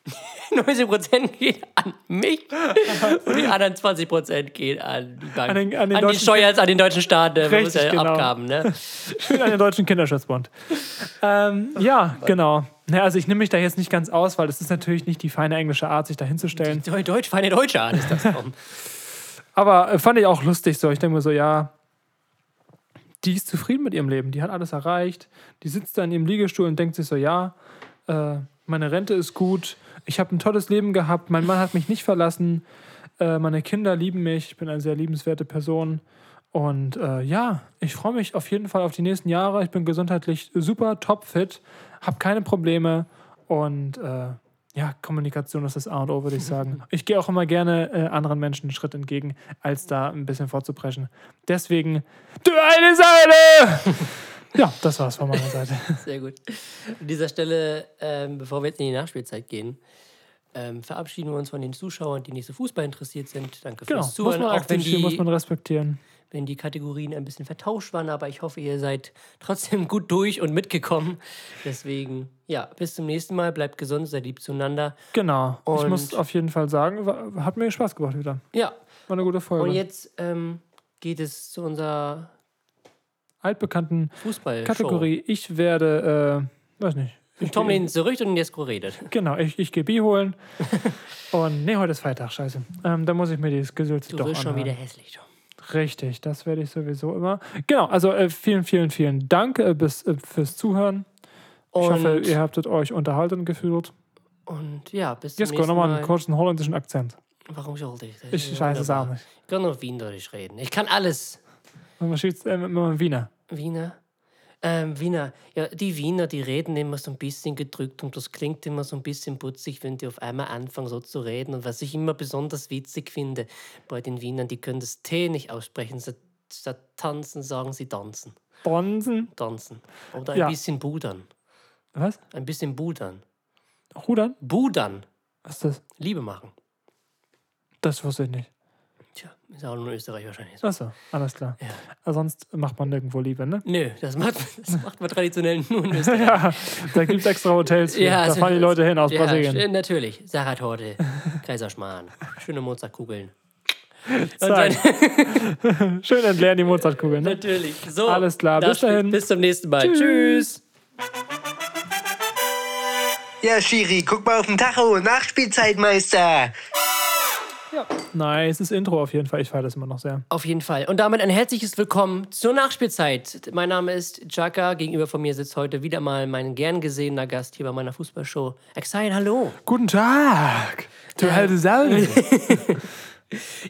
90% geht an mich und die anderen 20% geht an die Bank.
An den- an den
die
deutschen-
Steuern, an den deutschen Staat. Man muss ja
genau.
Abgaben, ne?
Schön an den Deutschen Kinderschutzbund. Ähm, ja, genau. Ja, also ich nehme mich da jetzt nicht ganz aus, weil das ist natürlich nicht die feine englische Art, sich da hinzustellen.
Deu- Deutsch, feine Deutsche Art ist das.
Aber äh, fand ich auch lustig so. Ich denke mir so, ja, die ist zufrieden mit ihrem Leben. Die hat alles erreicht. Die sitzt da in ihrem Liegestuhl und denkt sich so, ja, äh, meine Rente ist gut. Ich habe ein tolles Leben gehabt. Mein Mann hat mich nicht verlassen. Äh, meine Kinder lieben mich. Ich bin eine sehr liebenswerte Person. Und äh, ja, ich freue mich auf jeden Fall auf die nächsten Jahre. Ich bin gesundheitlich super topfit, habe keine Probleme und äh, ja, Kommunikation ist das A und O, würde ich sagen. Ich gehe auch immer gerne äh, anderen Menschen einen Schritt entgegen, als da ein bisschen vorzupreschen. Deswegen, du eine Seite! ja, das war's von meiner Seite.
Sehr gut. An dieser Stelle, ähm, bevor wir jetzt in die Nachspielzeit gehen, ähm, verabschieden wir uns von den Zuschauern, die nicht so Fußball interessiert sind. Danke
Genau,
fürs
muss
Zuhören.
man
Auch wenn
akzeptieren, muss
die,
man respektieren.
wenn die Kategorien ein bisschen vertauscht waren, aber ich hoffe, ihr seid trotzdem gut durch und mitgekommen. Deswegen, ja, bis zum nächsten Mal. Bleibt gesund, seid lieb zueinander.
Genau. ich
Und-
muss auf jeden Fall sagen, war, hat mir Spaß gemacht wieder.
Ja,
War eine gute Folge.
und jetzt ähm, geht es zu unserer
Altbekannten. Kategorie. Ich werde, äh, weiß nicht. Ich
Tom lehnt zurück und Jesko redet.
Genau, ich, ich gehe Bier holen. und nee, heute ist Freitag, scheiße. Ähm, da muss ich mir dieses Gesülze
Du
doch
wirst schon
anhören.
wieder hässlich, Tom.
Richtig, das werde ich sowieso immer. Genau, also äh, vielen, vielen, vielen Dank äh, bis, äh, fürs Zuhören. Ich
Und,
hoffe, ihr habtet euch unterhalten gefühlt.
und ja, bis zum
Jetzt kommt
nächsten
nochmal
Mal.
einen kurzen holländischen Akzent.
Warum sollte ich das?
Ich weiß es auch nicht.
Ich kann noch Wienerisch reden. Ich kann alles.
Man schießt äh, Wiener.
Wiener? Ähm, Wiener. Ja, die Wiener, die reden immer so ein bisschen gedrückt und das klingt immer so ein bisschen putzig, wenn die auf einmal anfangen so zu reden. Und was ich immer besonders witzig finde bei den Wienern, die können das T nicht aussprechen. Statt, statt tanzen sagen sie tanzen.
Bonsen.
Tanzen. Oder ein
Ja.
bisschen budern.
Was?
Ein bisschen budern.
Rudern?
Budern.
Was ist das?
Liebe machen.
Das wusste ich nicht.
Tja, ist auch nur in Österreich wahrscheinlich so.
Achso, alles klar.
Ja.
Sonst macht man nirgendwo Liebe, ne?
Nö, das macht, das macht man traditionell nur in Österreich.
Ja, da gibt es extra Hotels. Für. da
also-
fahren die Leute hin aus
ja,
Brasilien.
natürlich. Sachertorte, Kaiserschmarrn, schöne Mozartkugeln.
Schön entleeren die Mozartkugeln. Ne?
natürlich. So,
Alles klar, bis dahin.
Bis zum nächsten Mal.
Tschüss.
Tschüss.
Ja, Schiri, guck mal auf den Tacho. Nachspielzeitmeister.
Nice, das Intro auf jeden Fall. Ich feiere das immer noch sehr.
Auf jeden Fall. Und damit ein herzliches Willkommen zur Nachspielzeit. Mein Name ist Chaka. Gegenüber von mir sitzt heute wieder mal mein gern gesehener Gast hier bei meiner Fußballshow. Exile, hallo.
Guten Tag. Du alte Sau.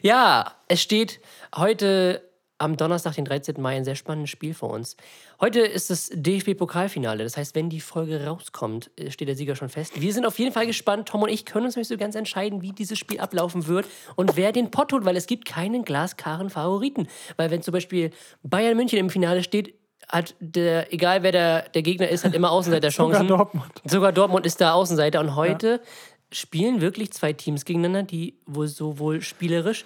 Ja, es steht heute am Donnerstag, den 13. Mai, ein sehr spannendes Spiel vor uns. Heute ist das DFB-Pokalfinale. Das heißt, wenn die Folge rauskommt, äh, steht der Sieger schon fest. Wir sind auf jeden Fall gespannt. Tom und ich können uns nicht so ganz entscheiden, wie dieses Spiel ablaufen wird und wer den Pott holt, weil es gibt keinen glasklaren Favoriten. Weil wenn zum Beispiel Bayern München im Finale steht, hat der, egal wer der, der Gegner ist, hat immer Außenseiterchancen.
Sogar Dortmund.
Sogar Dortmund ist da Außenseiter. Und heute spielen wirklich zwei Teams gegeneinander, die wohl sowohl spielerisch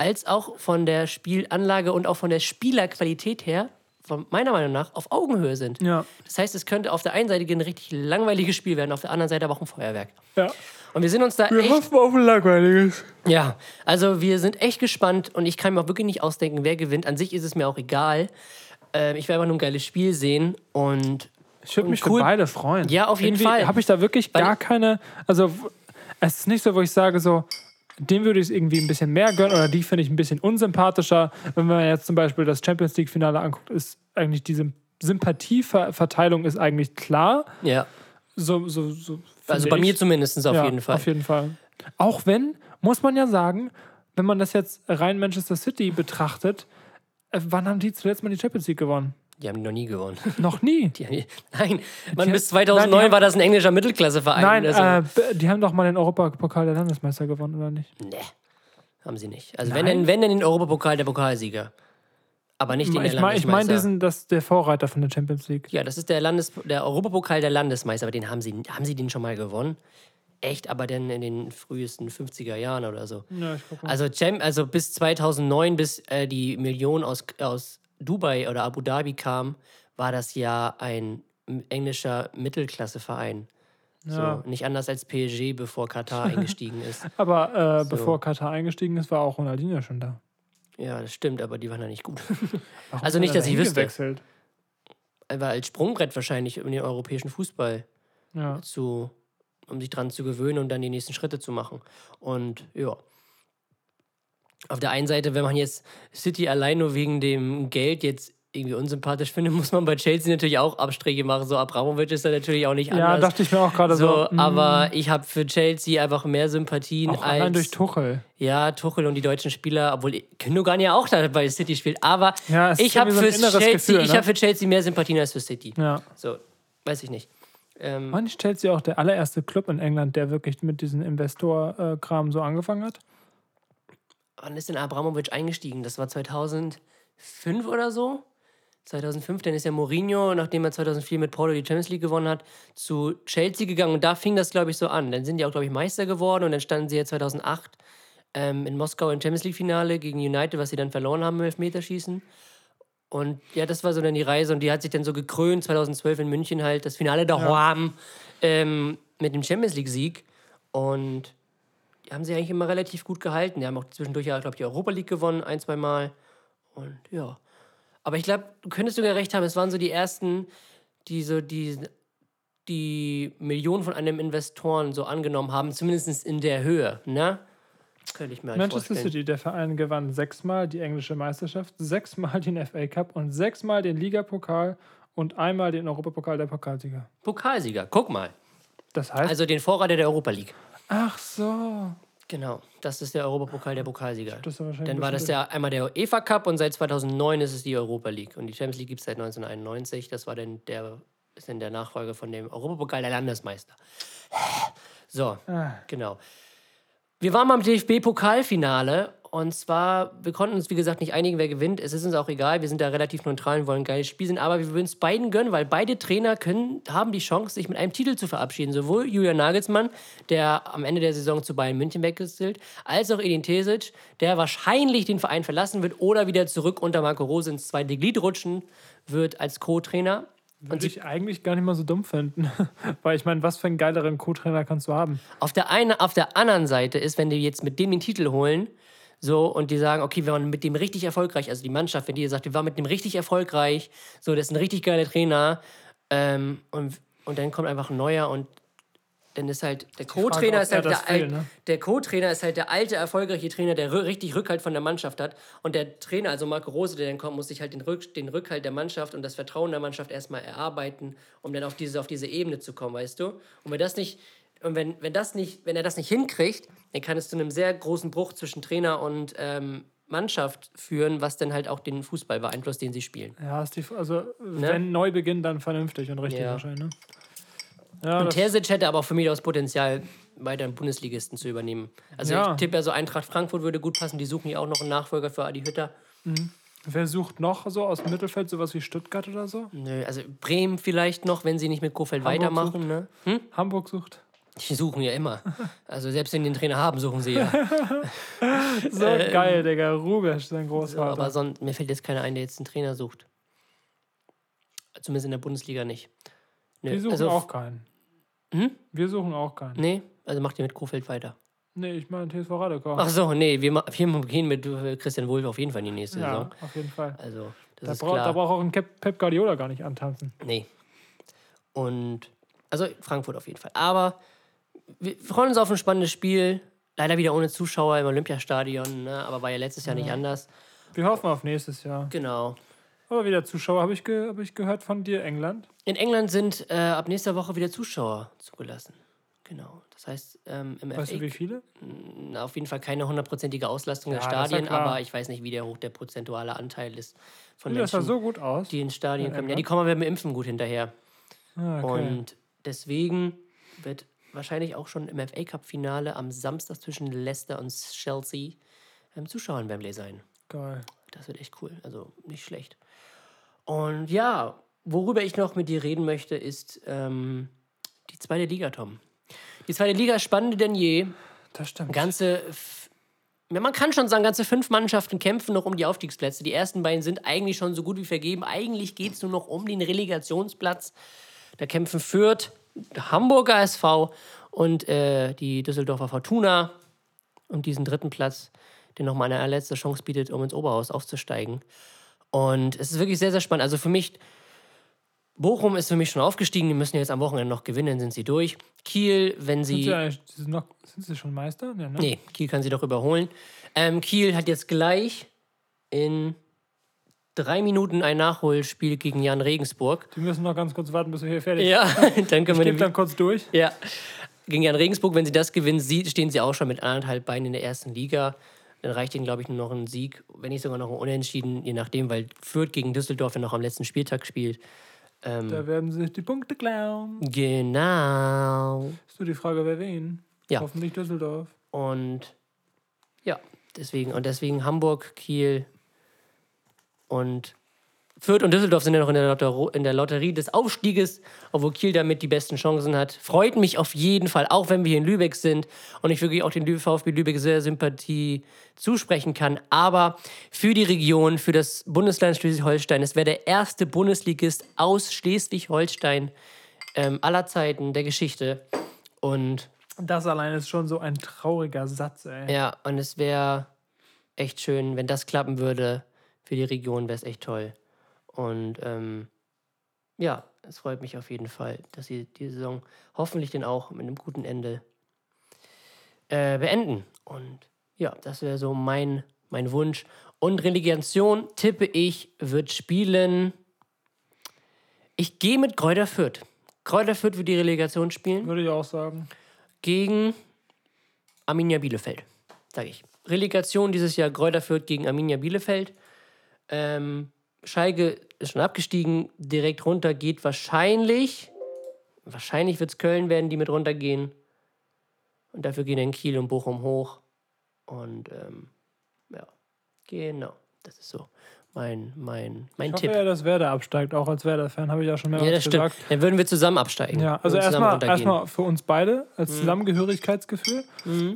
als auch von der Spielanlage und auch von der Spielerqualität her, von meiner Meinung nach, auf Augenhöhe sind.
Ja.
Das heißt, es könnte auf der einen Seite ein richtig langweiliges Spiel werden, auf der anderen Seite aber auch ein Feuerwerk.
Ja.
Und wir sind uns da
Wir
echt
hoffen auf ein langweiliges.
ja, also wir sind echt gespannt und ich kann mir auch wirklich nicht ausdenken, wer gewinnt. An sich ist es mir auch egal. Ähm, ich werde einfach nur ein geiles Spiel sehen und
Ich würde mich
cool.
für beide freuen.
Ja, auf jeden Fall.
Habe ich da wirklich
Weil-
gar keine. Also, es ist nicht so, wo ich sage, so, dem würde ich es irgendwie ein bisschen mehr gönnen oder die finde ich ein bisschen unsympathischer. Wenn man jetzt zum Beispiel das Champions League-Finale anguckt, ist eigentlich diese Sympathieverteilung ist eigentlich klar.
ja,
So, so, so
also bei mir
ich.
zumindest auf
ja,
jeden Fall.
Auf jeden Fall. Auch wenn, muss man ja sagen, wenn man das jetzt rein Manchester City betrachtet, äh, wann haben die zuletzt mal die Champions League gewonnen?
Die haben noch nie gewonnen.
Noch nie.
Die, nein, man, bis 2009
nein, haben-
war das ein englischer Mittelklasseverein.
Nein,
also,
äh, die haben doch mal den Europapokal der Landesmeister gewonnen, oder nicht?
nee, haben sie nicht. Also wenn denn, wenn denn den Europapokal der Pokalsieger. Aber nicht den der
Ich meine ich mein
Landesmeister.
diesen, das der Vorreiter von der Champions League.
ja, das ist der, Landes der Europapokal der Landesmeister, aber den haben sie, haben sie den schon mal gewonnen? Echt, aber dann in den frühesten 50er Jahren oder so.
Ja, ich guck mal.
Also, Cem- also bis 2009, bis äh, die Million aus, aus Dubai oder Abu Dhabi kam, war das ja ein englischer Mittelklasseverein.
Ja.
So, nicht anders als PSG, bevor Katar eingestiegen ist.
Aber äh, bevor Katar eingestiegen ist, war auch Ronaldinho schon da.
Ja, das stimmt, aber die waren ja nicht gut. Also nicht, dass ich wüsste. Er war als Sprungbrett wahrscheinlich in den europäischen Fußball
Ja.
zu, um sich dran zu gewöhnen und dann die nächsten Schritte zu machen. Und ja. Auf der einen Seite, wenn man jetzt City allein nur wegen dem Geld jetzt irgendwie unsympathisch finde, muss man bei Chelsea natürlich auch Abstriche machen. So Abramovic ist da natürlich auch nicht
Ja,
anders.
dachte ich mir auch gerade so.
so, aber ich habe für Chelsea einfach mehr Sympathien
auch allein
als
durch Tuchel.
ja, Tuchel und die deutschen Spieler, obwohl Gündogan ja auch da bei City spielt. Aber
Ja,
ich habe für,
so inneres
Chelsea,
Gefühl,
ich
ne?
hab für Chelsea mehr Sympathien als für City.
Ja.
So, weiß ich nicht. Ähm,
War nicht Chelsea auch der allererste Club in England, der wirklich mit diesem Investor-Kram so angefangen hat?
Wann ist denn Abramovic eingestiegen? Das war 2005 oder so? 2005, dann ist ja Mourinho, nachdem er 2004 mit Porto die Champions League gewonnen hat, zu Chelsea gegangen und da fing das, glaube ich, so an. Dann sind die auch, glaube ich, Meister geworden und dann standen sie ja 2008 ähm, in Moskau im Champions League-Finale gegen United, was sie dann verloren haben im Elfmeterschießen. Und ja, das war so dann die Reise und die hat sich dann so gekrönt, 2012 in München halt, das Finale da haben, ähm, mit dem Champions League-Sieg. Und haben sie eigentlich immer relativ gut gehalten. Die haben auch zwischendurch ja, glaube ich, die Europa League gewonnen, ein, zwei Mal. Und ja. Aber ich glaube, du könntest sogar recht haben, es waren so die ersten, die so die, die Millionen von einem Investoren so angenommen haben, zumindest in der Höhe, ne? Könnte ich mir halt
Manchester
vorstellen.
City, der Verein gewann sechsmal die englische Meisterschaft, sechsmal den FA Cup und sechsmal den Ligapokal und einmal den Europapokal der Pokalsieger.
Pokalsieger, guck mal.
Das heißt,
Also den Vorreiter der Europa League.
Ach so.
Genau, das ist der Europapokal der Pokalsieger. Dann war das ja einmal der UEFA Cup und seit 2009 ist es die Europa League. Und die Champions League gibt es seit 1991. Das war dann der, ist dann der Nachfolger von dem Europapokal der Landesmeister. So,
Ah.
genau. Wir waren mal im DFB-Pokalfinale und zwar, wir konnten uns wie gesagt nicht einigen, wer gewinnt. Es ist uns auch egal, wir sind da relativ neutral und wollen ein geiles Spiel sehen, aber wir würden es beiden gönnen, weil beide Trainer können, haben die Chance, sich mit einem Titel zu verabschieden. Sowohl Julian Nagelsmann, der am Ende der Saison zu Bayern München wechselt, als auch Edin Terzic, der wahrscheinlich den Verein verlassen wird oder wieder zurück unter Marco Rose ins zweite Glied rutschen wird als Co-Trainer.
Würde ich eigentlich gar nicht mal so dumm finden. Weil ich meine, was für einen geileren Co-Trainer kannst du haben?
Auf der, einen, auf der anderen Seite ist, wenn die jetzt mit dem den Titel holen, so und die sagen, okay, wir waren mit dem richtig erfolgreich, also die Mannschaft, wenn die sagt, wir waren mit dem richtig erfolgreich, so, das ist ein richtig geiler Trainer, ähm, und, und dann kommt einfach ein neuer und dann ist halt der Co-Trainer ist halt
er
der,
will, ne?
der Co-Trainer ist halt der alte erfolgreiche Trainer, der richtig Rückhalt von der Mannschaft hat und der Trainer, also Marco Rose, der dann kommt, muss sich halt den, Rück, den Rückhalt der Mannschaft und das Vertrauen der Mannschaft erstmal erarbeiten, um dann auf diese auf diese Ebene zu kommen, weißt du? Und wenn das nicht und wenn, wenn das nicht, wenn er das nicht hinkriegt, dann kann es zu einem sehr großen Bruch zwischen Trainer und ähm, Mannschaft führen, was dann halt auch den Fußball beeinflusst, den sie spielen.
Ja, ist die, also wenn Neubeginn, dann vernünftig und richtig
Ne? Ja.
wahrscheinlich. Ne? Ja,
Und Terzic hätte aber auch für mich das Potenzial, weiter einen Bundesligisten zu übernehmen. Also
Ja.
ich tippe ja so, Eintracht Frankfurt würde gut passen. Die suchen ja auch noch einen Nachfolger für Adi Hütter.
wer sucht noch so aus dem Mittelfeld sowas wie Stuttgart oder so?
Nö, also Bremen vielleicht noch, wenn sie nicht mit Kofeld
Hamburg
weitermachen. Ne? Hm?
Hamburg sucht.
Die suchen ja immer. Also selbst wenn die einen Trainer haben, suchen sie ja.
So geil, Digga. Rubesch, sein
Ähm, So,
Großvater.
aber sonst, mir fällt jetzt keiner ein, der jetzt einen Trainer sucht. Zumindest in der Bundesliga nicht. Nö,
Wir suchen
also,
auch keinen.
Hm?
Wir suchen auch keinen.
Nee, also macht ihr mit Kofeld weiter.
Nee, ich meine TSV Radekar.
Ach so, nee, wir, wir gehen mit äh, Christian Wolf auf jeden Fall in die nächste
ja,
Saison.
auf jeden Fall.
Also, das
Da,
klar.
da braucht auch ein Pep, Pep Guardiola gar nicht antanzen.
Nee. Und, also Frankfurt auf jeden Fall. Aber wir freuen uns auf ein spannendes Spiel. Leider wieder ohne Zuschauer im Olympiastadion, ne? aber war ja letztes Jahr nicht anders.
Wir hoffen auf nächstes Jahr.
Genau.
Aber wieder Zuschauer, habe ich, ge hab ich gehört von dir, England.
In England sind äh, ab nächster Woche wieder Zuschauer zugelassen. Genau. Das heißt, ähm, im
Weißt
FA
du, wie viele?
Na, auf jeden Fall keine hundertprozentige Auslastung der
Ja, ja
Stadien,
klar.
aber ich weiß nicht, wie der hoch der prozentuale Anteil ist von
Sieht das sah
Menschen,
so gut aus.
die ins Stadion
in
kommen. Ja,
England?
die kommen aber mit dem Impfen gut hinterher.
Ah, okay.
Und deswegen wird wahrscheinlich auch schon im FA Cup Finale am Samstag zwischen Leicester und Chelsea ähm, Zuschauer in Wembley sein.
Geil.
Das wird echt cool, also nicht schlecht. Und ja, worüber ich noch mit dir reden möchte, ist ähm, die zweite Liga, Tom. Die zweite Liga ist spannender denn je.
Das stimmt.
Ganze, ja, man kann schon sagen, ganze fünf Mannschaften kämpfen noch um die Aufstiegsplätze. Die ersten beiden sind eigentlich schon so gut wie vergeben. Eigentlich geht es nur noch um den Relegationsplatz. Da kämpfen Fürth, Hamburger SV und äh, die Düsseldorfer Fortuna um diesen dritten Platz, der nochmal eine letzte Chance bietet, um ins Oberhaus aufzusteigen. Und es ist wirklich sehr, sehr spannend. Also für mich, Bochum ist für mich schon aufgestiegen. Die müssen jetzt am Wochenende noch gewinnen, dann sind sie durch. Kiel, wenn
Sind
sie.
sind, sie noch, sind sie schon Meister? Ja, ne?
Nee, Kiel kann sie doch überholen. Ähm, Kiel hat jetzt gleich in drei Minuten ein Nachholspiel gegen Jan Regensburg.
Die müssen noch ganz kurz warten, bis wir hier fertig
Ja, dann können wir
Ich gebe
nämlich,
dann kurz durch.
ja. Gegen Jan Regensburg, wenn sie das gewinnen, stehen sie auch schon mit anderthalb Beinen in der ersten Liga. Dann reicht ihnen, glaube ich, nur noch ein Sieg, wenn nicht sogar noch ein Unentschieden, je nachdem, weil Fürth gegen Düsseldorf ja noch am letzten Spieltag spielt.
Da werden sie sich die Punkte klauen.
Genau.
Ist nur die Frage, wer wen?
Ja.
Hoffentlich Düsseldorf.
Und ja, deswegen, und deswegen Hamburg, Kiel und Fürth und Düsseldorf sind ja noch in der, Lotterie, in der Lotterie des Aufstieges, obwohl Kiel damit die besten Chancen hat. Freut mich auf jeden Fall, auch wenn wir hier in Lübeck sind und ich wirklich auch den VfB Lübeck sehr Sympathie zusprechen kann. Aber für die Region, für das Bundesland Schleswig-Holstein, es wäre der erste Bundesligist aus Schleswig-Holstein ähm, aller Zeiten der Geschichte. Und
Das allein ist schon so ein trauriger Satz, ey.
ja, und es wäre echt schön, wenn das klappen würde. Für die Region wäre es echt toll. Und ähm, ja, es freut mich auf jeden Fall, dass sie die Saison hoffentlich dann auch mit einem guten Ende äh, beenden. Und ja, das wäre so mein, mein Wunsch. Und Relegation, tippe ich, wird spielen. Ich gehe mit Kräuter Fürth. Kräuter Fürth wird die Relegation spielen
Würde ich auch sagen.
gegen Arminia Bielefeld, sage ich. Relegation dieses Jahr Kräuter Fürth gegen Arminia Bielefeld. Ähm, Schalke ist schon abgestiegen, direkt runter geht wahrscheinlich, wahrscheinlich wird es Köln werden, die mit runtergehen. Und dafür gehen dann Kiel und Bochum hoch. Und ähm, ja, genau, das ist so mein, mein, mein
Ich hoffe
Tipp.
ja, dass Werder absteigt. Auch als Werder-Fan habe ich ja schon mehrmals
Ja, das stimmt.
gesagt.
Dann würden wir zusammen absteigen.
Ja, also erstmal erstmal für uns beide als
Mhm.
Zusammengehörigkeitsgefühl.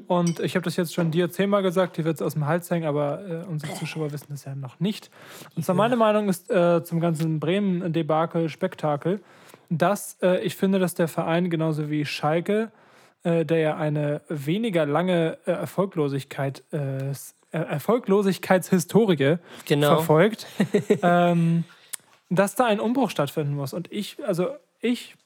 Und ich habe das jetzt schon dir zehnmal gesagt, dir wird es aus dem Hals hängen, aber äh, unsere Zuschauer wissen das ja noch nicht. Und zwar meine Meinung ist äh, zum ganzen Bremen-Debakel Spektakel, dass äh, ich finde, dass der Verein genauso wie Schalke, äh, der ja eine weniger lange äh, Erfolglosigkeit, äh, Erfolglosigkeitshistorie
Genau.
verfolgt, ähm, dass da ein Umbruch stattfinden muss. Und ich, also ich,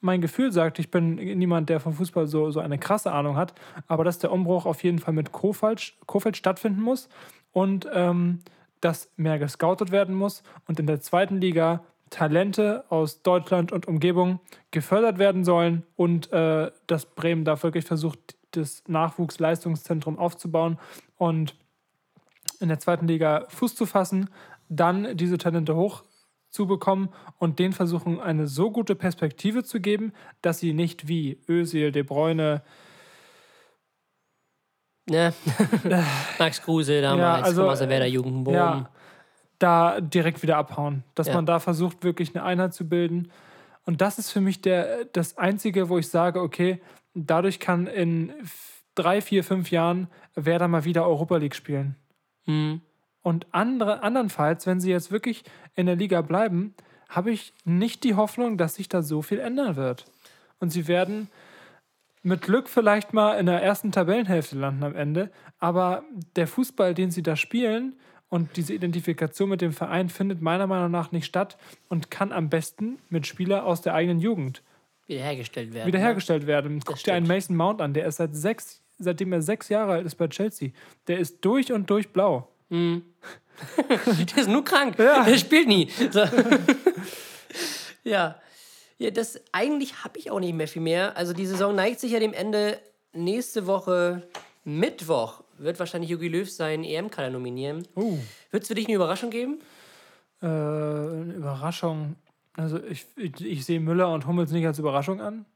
mein Gefühl sagt, ich bin niemand, der vom Fußball so, so eine krasse Ahnung hat, aber dass der Umbruch auf jeden Fall mit Kofeld, Kofeld stattfinden muss und ähm, dass mehr gescoutet werden muss und in der zweiten Liga Talente aus Deutschland und Umgebung gefördert werden sollen und äh, dass Bremen da wirklich versucht, das Nachwuchsleistungszentrum aufzubauen und in der zweiten Liga Fuß zu fassen, dann diese Talente hochzubekommen und denen versuchen, eine so gute Perspektive zu geben, dass sie nicht wie Özil, De Bruyne,
Ne? Max Kruse damals,
Ja, also,
aus der Werder Jugendboom.
ja, da direkt wieder abhauen. Dass
Ja.
man da versucht, wirklich eine Einheit zu bilden. Und das ist für mich der, das Einzige, wo ich sage, okay, dadurch kann in drei, vier, fünf Jahren Werder mal wieder Europa League spielen.
Hm.
Und andere, andernfalls, wenn sie jetzt wirklich in der Liga bleiben, habe ich nicht die Hoffnung, dass sich da so viel ändern wird. Und sie werden mit Glück vielleicht mal in der ersten Tabellenhälfte landen am Ende. Aber der Fußball, den sie da spielen und diese Identifikation mit dem Verein findet meiner Meinung nach nicht statt und kann am besten mit Spieler aus der eigenen Jugend
Wiederhergestellt werden.
wiederhergestellt werden. Guck dir einen. Mason Mount an, der ist seit sechs, seitdem er sechs Jahre alt ist bei Chelsea. Der ist durch und durch blau.
Ne? Der ist nur krank. Der spielt nie. So. ja. Ja, das eigentlich habe ich auch nicht mehr viel mehr. Also die Saison neigt sich ja dem Ende. Nächste Woche Mittwoch wird wahrscheinlich Jogi Löw seinen EM-Kader nominieren.
Uh.
Wird es für dich eine Überraschung geben?
Äh, eine Überraschung. Also ich, ich, ich sehe Müller und Hummels nicht als Überraschung an,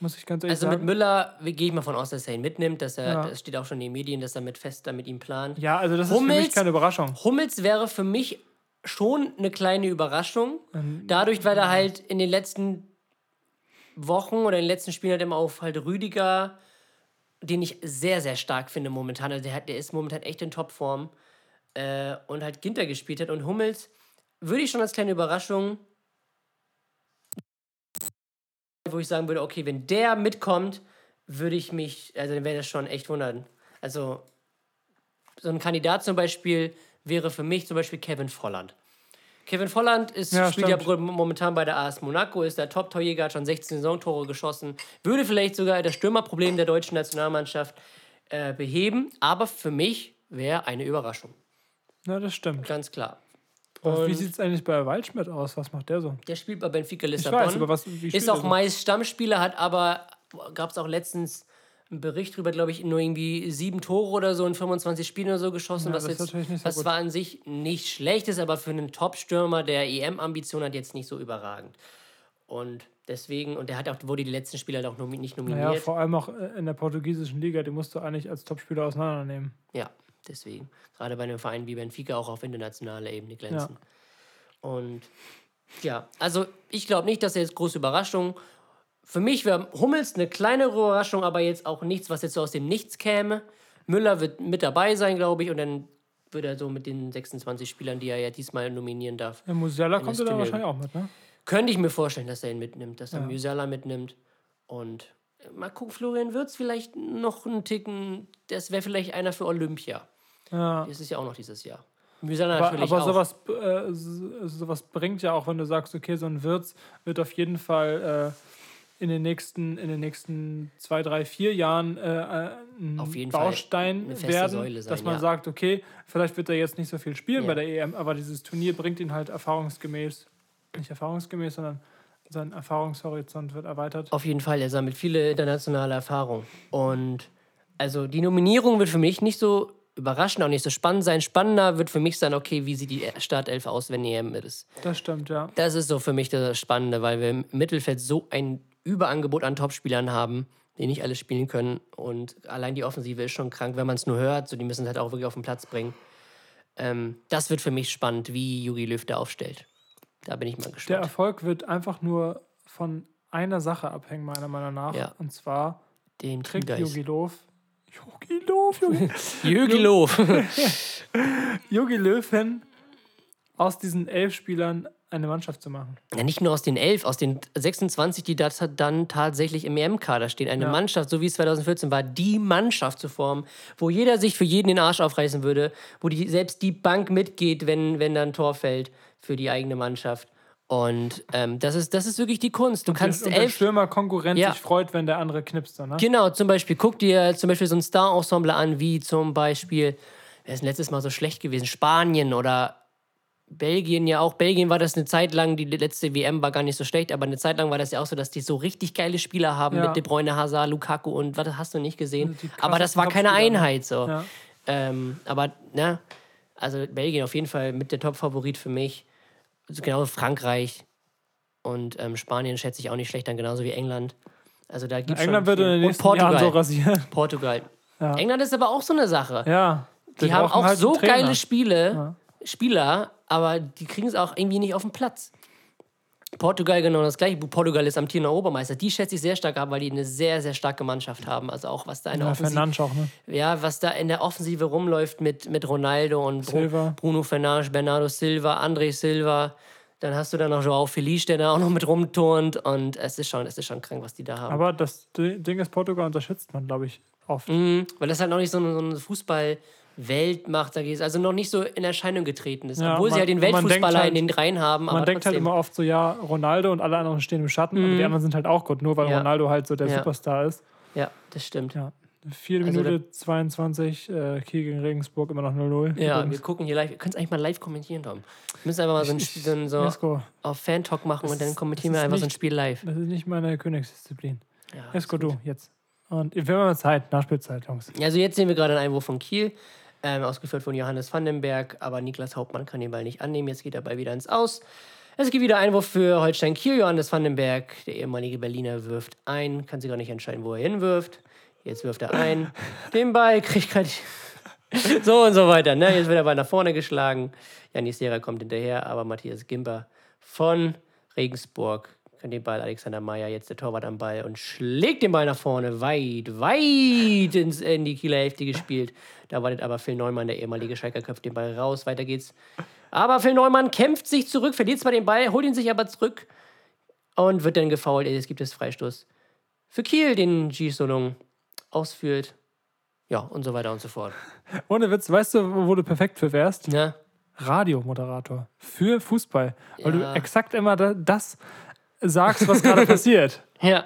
muss ich ganz ehrlich
Also mit
sagen.
Müller gehe ich mal von aus, dass er ihn mitnimmt. Dass er,
Ja.
Das steht auch schon in den Medien, dass er mit fest da mit ihm plant.
ja, also das ist für
Hummels-
mich keine Überraschung.
Hummels wäre für mich schon eine kleine Überraschung.
Ähm,
Dadurch, weil er halt in den letzten Wochen oder in den letzten Spielen halt immer auf halt Rüdiger, den ich sehr, sehr stark finde momentan. Also der, hat, der ist momentan echt in Topform. Äh, und halt Ginter gespielt hat. Und Hummels würde ich schon als kleine Überraschung, wo ich sagen würde, okay, wenn der mitkommt, würde ich mich, also dann wäre das schon echt wundern. Also so ein Kandidat zum Beispiel wäre für mich zum Beispiel Kevin Volland. Kevin Volland ist,
Ja,
spielt ja momentan bei der AS Monaco, ist der Top-Torjäger, hat schon 16 Saisontore geschossen, würde vielleicht sogar das Stürmerproblem der deutschen Nationalmannschaft äh, beheben, aber für mich wäre eine Überraschung,
Ja, das stimmt.
ganz klar.
Wie
Und-
sieht es eigentlich bei Waldschmidt aus? Was macht der so?
Der spielt bei Benfica
Ich
Lissabon.
weiß, aber was, wie
ist auch meist Stammspieler, hat aber, gab es auch letztens einen Bericht drüber, glaube ich, nur irgendwie sieben Tore oder so in 25 Spielen oder so geschossen,
Ja,
was jetzt,
so
was
gut.
zwar an sich nicht schlecht ist, aber für einen Top-Stürmer, der EM-Ambition hat, jetzt nicht so überragend. Und deswegen, und der hat auch, wurde die letzten Spiele halt auch nomi nicht nominiert.
Naja, vor allem auch äh, in der portugiesischen Liga, die musst du eigentlich als Topspieler auseinandernehmen.
Ja, deswegen. Gerade bei einem Verein wie Benfica auch auf internationaler Ebene glänzen. Und ja, also ich glaube nicht, dass er jetzt große Überraschung. Für mich wäre Hummels eine kleinere Überraschung, aber jetzt auch nichts, was jetzt so aus dem Nichts käme. Müller wird mit dabei sein, glaube ich, und dann wird er so mit den 26 Spielern, die er ja diesmal nominieren darf.
Ja, Musiala kommt ja da wahrscheinlich auch mit, ne?
Könnte ich mir vorstellen, dass er ihn mitnimmt, dass er Musiala mitnimmt. Und mal gucken, Florian Wirtz vielleicht noch einen Ticken, das wäre vielleicht einer für Olympia.
Ja.
Das ist ja auch noch dieses Jahr.
Aber,
natürlich
aber sowas, äh, so- sowas bringt ja auch, wenn du sagst, okay, so ein Wirtz wird auf jeden Fall äh, in, den nächsten, in den nächsten zwei, drei, vier Jahren äh, äh, ein
Auf jeden Fall
Baustein werden,
sein,
dass man
ja.
sagt, okay, vielleicht wird er jetzt nicht so viel spielen
Ja.
bei der EM, aber dieses Turnier bringt ihn halt erfahrungsgemäß, nicht erfahrungsgemäß, sondern sein Erfahrungshorizont wird erweitert.
Auf jeden Fall, er sammelt viele internationale Erfahrungen. Und also die Nominierung wird für mich nicht so überraschend, auch nicht so spannend sein. Spannender wird für mich sein, okay, wie sieht die Startelf aus, wenn die EM mit ist.
Das stimmt, ja.
Das ist so für mich das Spannende, weil wir im Mittelfeld so ein Überangebot an Topspielern haben, die nicht alle spielen können. Und allein die Offensive ist schon krank, wenn man es nur hört. So, die müssen es halt auch wirklich auf den Platz bringen. Ähm, das wird für mich spannend, wie Jogi Löw da aufstellt. Da bin ich mal
Der
gespannt.
Erfolg wird einfach nur von einer Sache abhängen, meiner Meinung nach.
Ja.
Und zwar
Den
kriegt. Jogi Löw. Jogi Löw, Jogi.
Jogi Löw.
Jogi Löw hin, aus diesen elf Spielern eine Mannschaft zu machen.
Ja, nicht nur aus den elf, aus den 26, die da dann tatsächlich im EM-Kader stehen. Eine
Ja.
Mannschaft, so wie es 2014 war, die Mannschaft zu formen, wo jeder sich für jeden den Arsch aufreißen würde, wo die, selbst die Bank mitgeht, wenn, wenn da ein Tor fällt für die eigene Mannschaft. Und ähm, das, ist, das ist wirklich die Kunst. Du kannst
und der
elf.
Stürmer-Konkurrent
Ja.
sich freut, wenn der andere knipst. Dann, ne?
Genau, zum Beispiel, guck dir zum Beispiel so ein Star-Ensemble an, wie zum Beispiel, wer ist letztes Mal so schlecht gewesen? Spanien oder Belgien ja auch. Belgien war das eine Zeit lang, die letzte WM war gar nicht so schlecht, aber eine Zeit lang war das ja auch so, dass die so richtig geile Spieler haben
Ja.
mit De Bruyne, Hazard, Lukaku und was hast du nicht gesehen.
Also
aber das war keine
ne?
Einheit so.
Ja.
Ähm, aber, ne, also Belgien auf jeden Fall mit der Top-Favorit für mich. Also genau Frankreich und ähm, Spanien schätze ich auch nicht schlecht an, genauso wie England. Also da gibt's
England
schon
wird in den nächsten
Portugal.
Jahren so rasieren.
Portugal.
Ja.
England ist aber auch so eine Sache.
Ja.
die haben auch
halt
so
Trainer.
geile Spiele, Spieler, aber die kriegen es auch irgendwie nicht auf den Platz. Portugal genau das gleiche. Portugal ist amtierender Obermeister. Die schätze ich sehr stark ab, weil die eine sehr, sehr starke Mannschaft haben. Also auch was da in der
Ja,
Offensive,
auch, ne?
ja, was da in der Offensive rumläuft mit, mit Ronaldo und
Silva.
Bruno Fernandes, Bernardo Silva, André Silva. Dann hast du da noch Joao Felice, der da auch noch mit rumturnt. Und es ist schon, es ist schon krank, was die da haben.
Aber das Ding ist, Portugal unterschätzt man, glaube ich, oft.
Mhm, weil das halt noch nicht so eine, so eine Fußball-Weltmacht da ist. Also noch nicht so in Erscheinung getreten ist.
Ja,
Obwohl sie
man-
halt den
man denkt
Weltfußballer
halt-
in den Reihen haben.
Man denkt halt immer oft so, ja, Ronaldo und alle anderen stehen im Schatten, aber die anderen sind halt auch gut, nur weil
Ja.
Ronaldo halt so der
Ja.
Superstar ist.
Ja, das stimmt. Ja,
Ja. 4
Also
Minute 22, äh, Kiel gegen Regensburg immer noch 0-0.
wir
Übrigens.
gucken hier live. Wir können es eigentlich mal live kommentieren, Tom. Wir müssen einfach mal so ein Spiel so, ein- so auf Fan-Talk machen und dann kommentieren
das
wir einfach so ein
nicht-
Spiel live.
das ist nicht meine Königsdisziplin.
Ja,
Jesko, du, jetzt. Und wir haben mal Zeit, Nachspielzeit, Jungs.
Also jetzt sehen wir gerade einen Einwurf von Kiel, ähm, ausgeführt von Johannes Vandenberg, aber Niklas Hauptmann kann den Ball nicht annehmen. Jetzt geht der Ball wieder ins Aus. Es gibt wieder Einwurf für Holstein Kiel. Johannes Vandenberg, der ehemalige Berliner, wirft ein. Kann sich gar nicht entscheiden, wo er hinwirft. Jetzt wirft er ein. Den Ball kriegt gerade. So und so weiter. Ne? Jetzt wird der Ball nach vorne geschlagen. Janis Sera kommt hinterher, aber Matthias Gimper von Regensburg kann den Ball Alexander Meyer, jetzt der Torwart am Ball und schlägt den Ball nach vorne, weit, weit ins, in die Kieler Hälfte gespielt. Da wartet aber Phil Neumann, der ehemalige Schalker, köpft den Ball raus. Weiter geht's. Aber Phil Neumann kämpft sich zurück, verliert zwar den Ball, holt ihn sich aber zurück und wird dann gefoult. Es gibt es Freistoß für Kiel, den G. Solong ausführt. Ja, und so weiter und so fort.
Ohne Witz, weißt du, wo du perfekt für wärst?
Ja,
Radiomoderator für Fußball. Weil
Ja.
du exakt immer da, das sagst, was gerade passiert.
ja.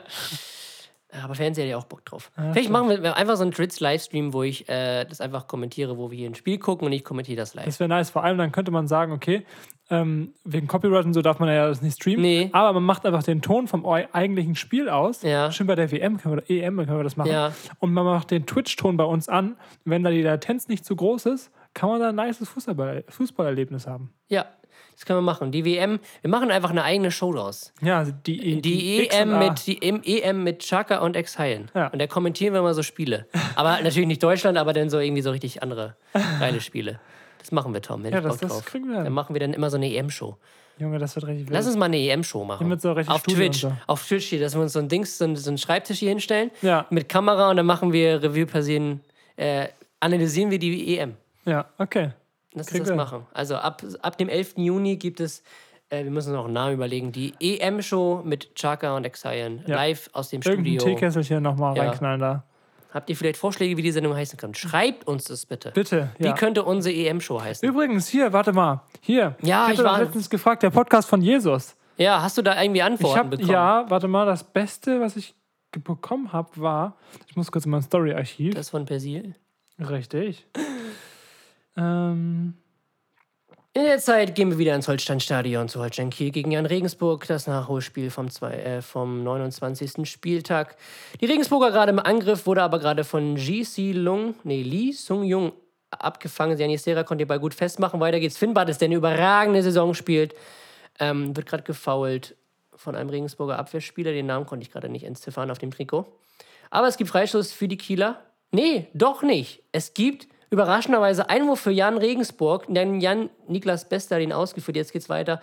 Aber Fernseher hat ja auch Bock drauf. Vielleicht machen wir einfach so einen Tritz-Livestream, wo ich äh, das einfach kommentiere, wo wir hier ein Spiel gucken und ich kommentiere das live.
Das wäre nice. Vor allem dann könnte man sagen, okay, Ähm, wegen Copyright und so darf man ja das nicht streamen.
Nee.
Aber man macht einfach den Ton vom eigentlichen Spiel aus.
Ja.
Schön bei der WM können wir, EM können wir das machen.
Ja.
Und man macht den Twitch-Ton bei uns an. Wenn da die Latenz nicht zu groß ist, kann man da ein nices Fußball Fußballerlebnis haben.
Ja, das können wir machen. Die WM, wir machen einfach eine eigene Show draus.
Ja, also die,
Die,
X und
EM mit, die EM mit Chaka und Exhalen.
Ja.
Und da kommentieren wir mal so Spiele. Aber natürlich nicht Deutschland, aber dann so irgendwie so richtig andere geile Spiele. Das machen wir, Tom. Wenn
Ja,
ich
das-
Bock
das kriegen wir.
Dann machen wir dann immer so eine EM-Show.
Junge, das wird richtig wild.
Lass uns mal eine EM-Show machen.
So
auf
Studio
Twitch.
so.
Auf Twitch hier, dass wir uns so ein Dings, so ein, so einen Schreibtisch hier hinstellen.
Ja.
Mit Kamera und dann machen wir Revue passieren, äh, analysieren wir die EM.
Ja, okay.
Lass uns das machen. Also ab, ab dem 11. Juni gibt es, äh, wir müssen uns noch einen Namen überlegen, die EM-Show mit Chaka und Exayan.
Ja.
Live aus dem
Irgendein
Studio.
Teekesselchen nochmal
Ja.
reinknallen da.
Habt ihr vielleicht Vorschläge, wie die Sendung heißen kann? Schreibt uns das bitte.
Bitte.
Wie
Ja.
könnte unsere EM-Show heißen?
Übrigens, hier, warte mal. Hier.
Ja,
ich
ich
hatte
war-
letztens gefragt, der Podcast von Jesus.
Ja, hast du da irgendwie
Ich
Antworten
hab,
bekommen?
ja, warte mal, das Beste, was ich bekommen habe, war, ich muss kurz in mein Story-Archiv.
Das von Persil.
Richtig. Ähm,
In der Zeit gehen wir wieder ins Holsteinstadion zu Holstein Kiel gegen Jan Regensburg, das Nachholspiel vom, zwei, äh, vom 29. Spieltag. Die Regensburger gerade im Angriff, wurde aber gerade von Si Lung, nee, Lee Sung Jung abgefangen. Janis Serra konnte den Ball gut festmachen. Weiter geht's. Finn Bartels, der eine überragende Saison spielt, ähm, wird gerade gefoult von einem Regensburger Abwehrspieler. Den Namen konnte ich gerade nicht entziffern auf dem Trikot. Aber es gibt Freistoß für die Kieler. Nee, doch nicht. Es gibt überraschenderweise Einwurf für Jan Regensburg. Denn Jan Niklas Bester hat ihn ausgeführt. Jetzt geht's weiter.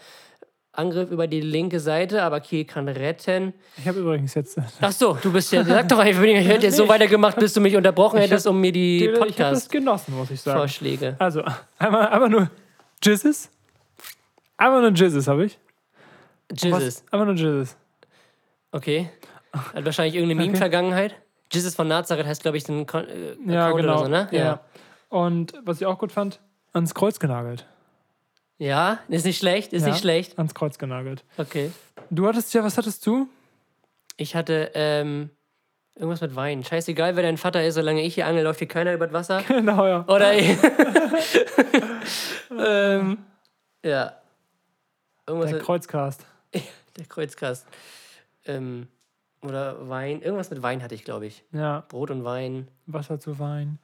Angriff über die linke Seite, aber Kiel kann retten.
ich habe übrigens jetzt.
Ach so, du bist ja. Sag doch einfach, ich hätte jetzt so weitergemacht, bis du mich unterbrochen hättest, um mir die
ich
Podcast-Vorschläge.
genossen, muss ich sagen. Also, einmal, einmal nur Jizzes. Einmal nur Jizzes habe ich.
Jesus.
Einmal nur Jizzes.
Okay. Hat wahrscheinlich irgendeine Meme-Vergangenheit. Jesus von Nazareth heißt, glaube ich, ein Kon äh,
Ja, genau.
oder so, ne?
ja. Und was ich auch gut fand, ans Kreuz genagelt.
Ja, ist nicht schlecht, ist
ja,
nicht schlecht.
Ans Kreuz genagelt.
Okay.
Du hattest ja, was hattest du?
Ich hatte ähm, irgendwas mit Wein. Scheißegal, wer dein Vater ist, solange ich hier angel, läuft hier keiner über das Wasser.
Genau, ja.
Oder ich. ähm, ja. Irgendwas
Der Kreuzcast.
der Kreuzkast. Ähm, oder Wein. Irgendwas mit Wein hatte ich, glaube ich.
Ja,
Brot und Wein.
Wasser zu weinen.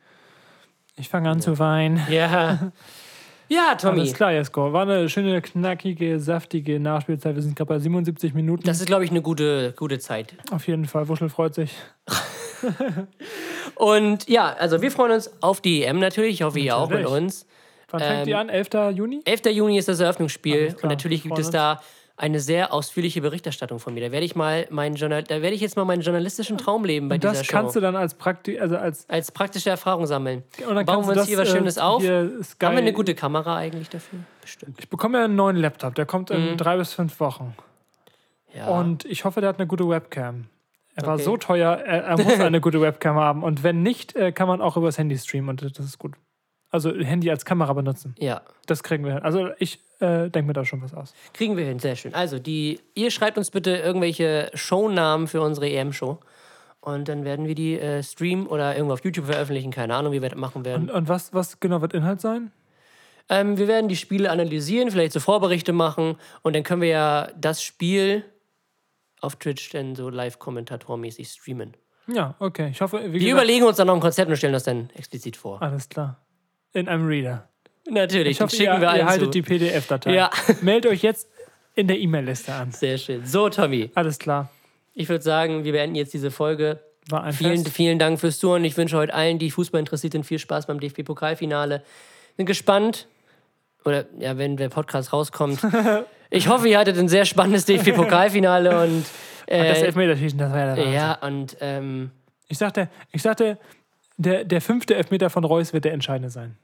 Ich fange an zu weinen.
Ja. Ja, Tommy.
Alles klar, Jesko. War eine schöne, knackige, saftige Nachspielzeit. Wir sind gerade bei 77 Minuten.
Das ist, glaube ich, eine gute, gute Zeit.
Auf jeden Fall. Wuschel freut sich.
Und ja, also wir freuen uns auf die EM natürlich. Ich hoffe, ihr auch mit
Natürlich.
uns.
Wann fängt die
Ähm,
an? 11. Juni?
11. Juni ist das Eröffnungsspiel und natürlich gibt es da eine sehr ausführliche Berichterstattung von mir. Da werde ich mal meinen Journal da werde ich jetzt mal meinen journalistischen Traum leben bei
Und
dieser
das
Show.
kannst du dann als Praktik, also als
als praktische Erfahrung sammeln.
und dann
Bauen wir uns hier was
das, äh,
Schönes auf.
hier Sky-
Haben wir eine gute Kamera eigentlich dafür? Bestimmt.
Ich bekomme ja einen neuen Laptop. Der kommt in
Mhm.
drei bis fünf Wochen.
Ja.
Und ich hoffe, der hat eine gute Webcam. Er war
Okay.
so teuer, er, er muss eine gute Webcam haben. Und wenn nicht, äh, kann man auch übers Handy streamen und das ist gut. Also Handy als Kamera benutzen.
ja,
Das kriegen wir hin. Also ich äh, denke mir da schon was aus.
kriegen wir hin, sehr schön. Also, die, ihr schreibt uns bitte irgendwelche Shownamen für unsere EM-Show. Und dann werden wir die äh, streamen oder irgendwo auf YouTube veröffentlichen. Keine Ahnung, wie wir das machen werden.
Und, und was, was genau wird Inhalt sein?
Ähm, wir werden die Spiele analysieren, vielleicht so Vorberichte machen und dann können wir ja das Spiel auf Twitch dann so live-kommentatormäßig streamen.
Ja, okay. Ich hoffe, wie
Wir
gesagt,
überlegen uns dann noch ein Konzept und stellen das dann explizit vor.
alles klar. In einem Reader.
Natürlich,
Ich hoffe,
schicken
ihr,
wir
ihr
allen
haltet
zu.
die PDF-Datei.
Ja.
Meldet euch jetzt in der E-Mail-Liste an.
Sehr schön. So, Tommy,
Alles klar.
ich würde sagen, wir beenden jetzt diese Folge.
War ein
Vielen,
Fest.
vielen Dank fürs Zuhören. Ich wünsche heute allen, die Fußball interessiert sind, viel Spaß beim DFB-Pokalfinale. Bin gespannt. Oder ja, wenn der Podcast rauskommt. Ich hoffe, ihr hattet ein sehr spannendes DFB-Pokalfinale und
Und das
äh,
Elfmeterschießen, das war ja der
ja, und ähm,
Ich sagte, ich sagte der, der fünfte Elfmeter von Reus wird der entscheidende sein.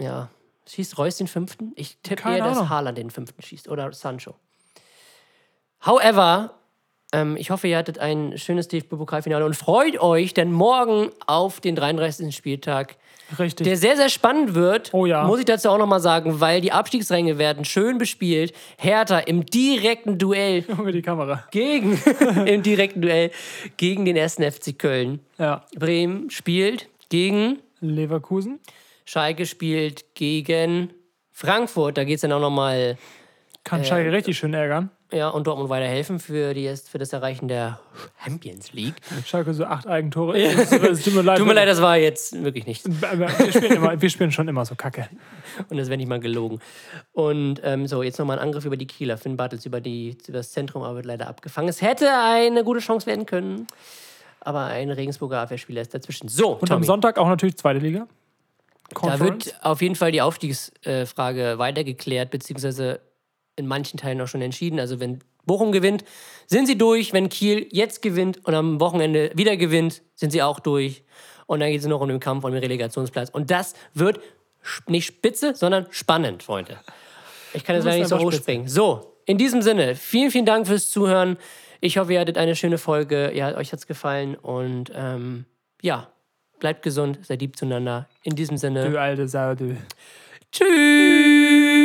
Ja. Schießt Reus den fünften? Ich tippe eher, dass. Haaland den fünften schießt oder Sancho. However, ähm, ich hoffe, ihr hattet ein schönes DFB-Pokalfinale und freut euch denn morgen auf den 33. Spieltag,
Richtig.
der sehr, sehr spannend wird.
Oh ja.
Muss ich dazu auch nochmal sagen, weil die Abstiegsränge werden schön bespielt. Hertha im direkten Duell
Junge, die Kamera.
gegen, im direkten Duell gegen den 1. FC Köln.
Ja.
Bremen spielt gegen
Leverkusen.
Schalke spielt gegen Frankfurt, da geht es dann auch nochmal,
Kann Schalke richtig schön ärgern.
ja, und Dortmund weiterhelfen für, die, für das Erreichen der Champions League.
Schalke so acht Eigentore. Es, es tut mir leid.
Tut mir leid, das war jetzt wirklich nichts.
Wir spielen, immer, wir spielen schon immer so kacke.
Und das wäre nicht mal gelogen. Und ähm, so, jetzt nochmal ein Angriff über die Kieler. Finn Bartels über, die, über das Zentrum, aber wird leider abgefangen. Es hätte eine gute Chance werden können. Aber ein Regensburger Abwehrspieler ist dazwischen. So,
Und am
Tommy,
Sonntag auch natürlich zweite Liga.
Da
Conference.
wird auf jeden Fall die Aufstiegsfrage weitergeklärt, beziehungsweise in manchen Teilen auch schon entschieden. Also wenn Bochum gewinnt, sind sie durch. Wenn Kiel jetzt gewinnt und am Wochenende wieder gewinnt, sind sie auch durch. Und dann geht es noch um den Kampf um den Relegationsplatz. Und das wird nicht spitze, sondern spannend, Freunde. Ich kann jetzt leider nicht so hochspringen. So, in diesem Sinne, vielen, vielen Dank fürs Zuhören. Ich hoffe, ihr hattet eine schöne Folge. Ja, euch hat es gefallen. Und ähm, ja, bleibt gesund, seid lieb zueinander. In diesem Sinne,
Du alte Sau, du.
tschüss.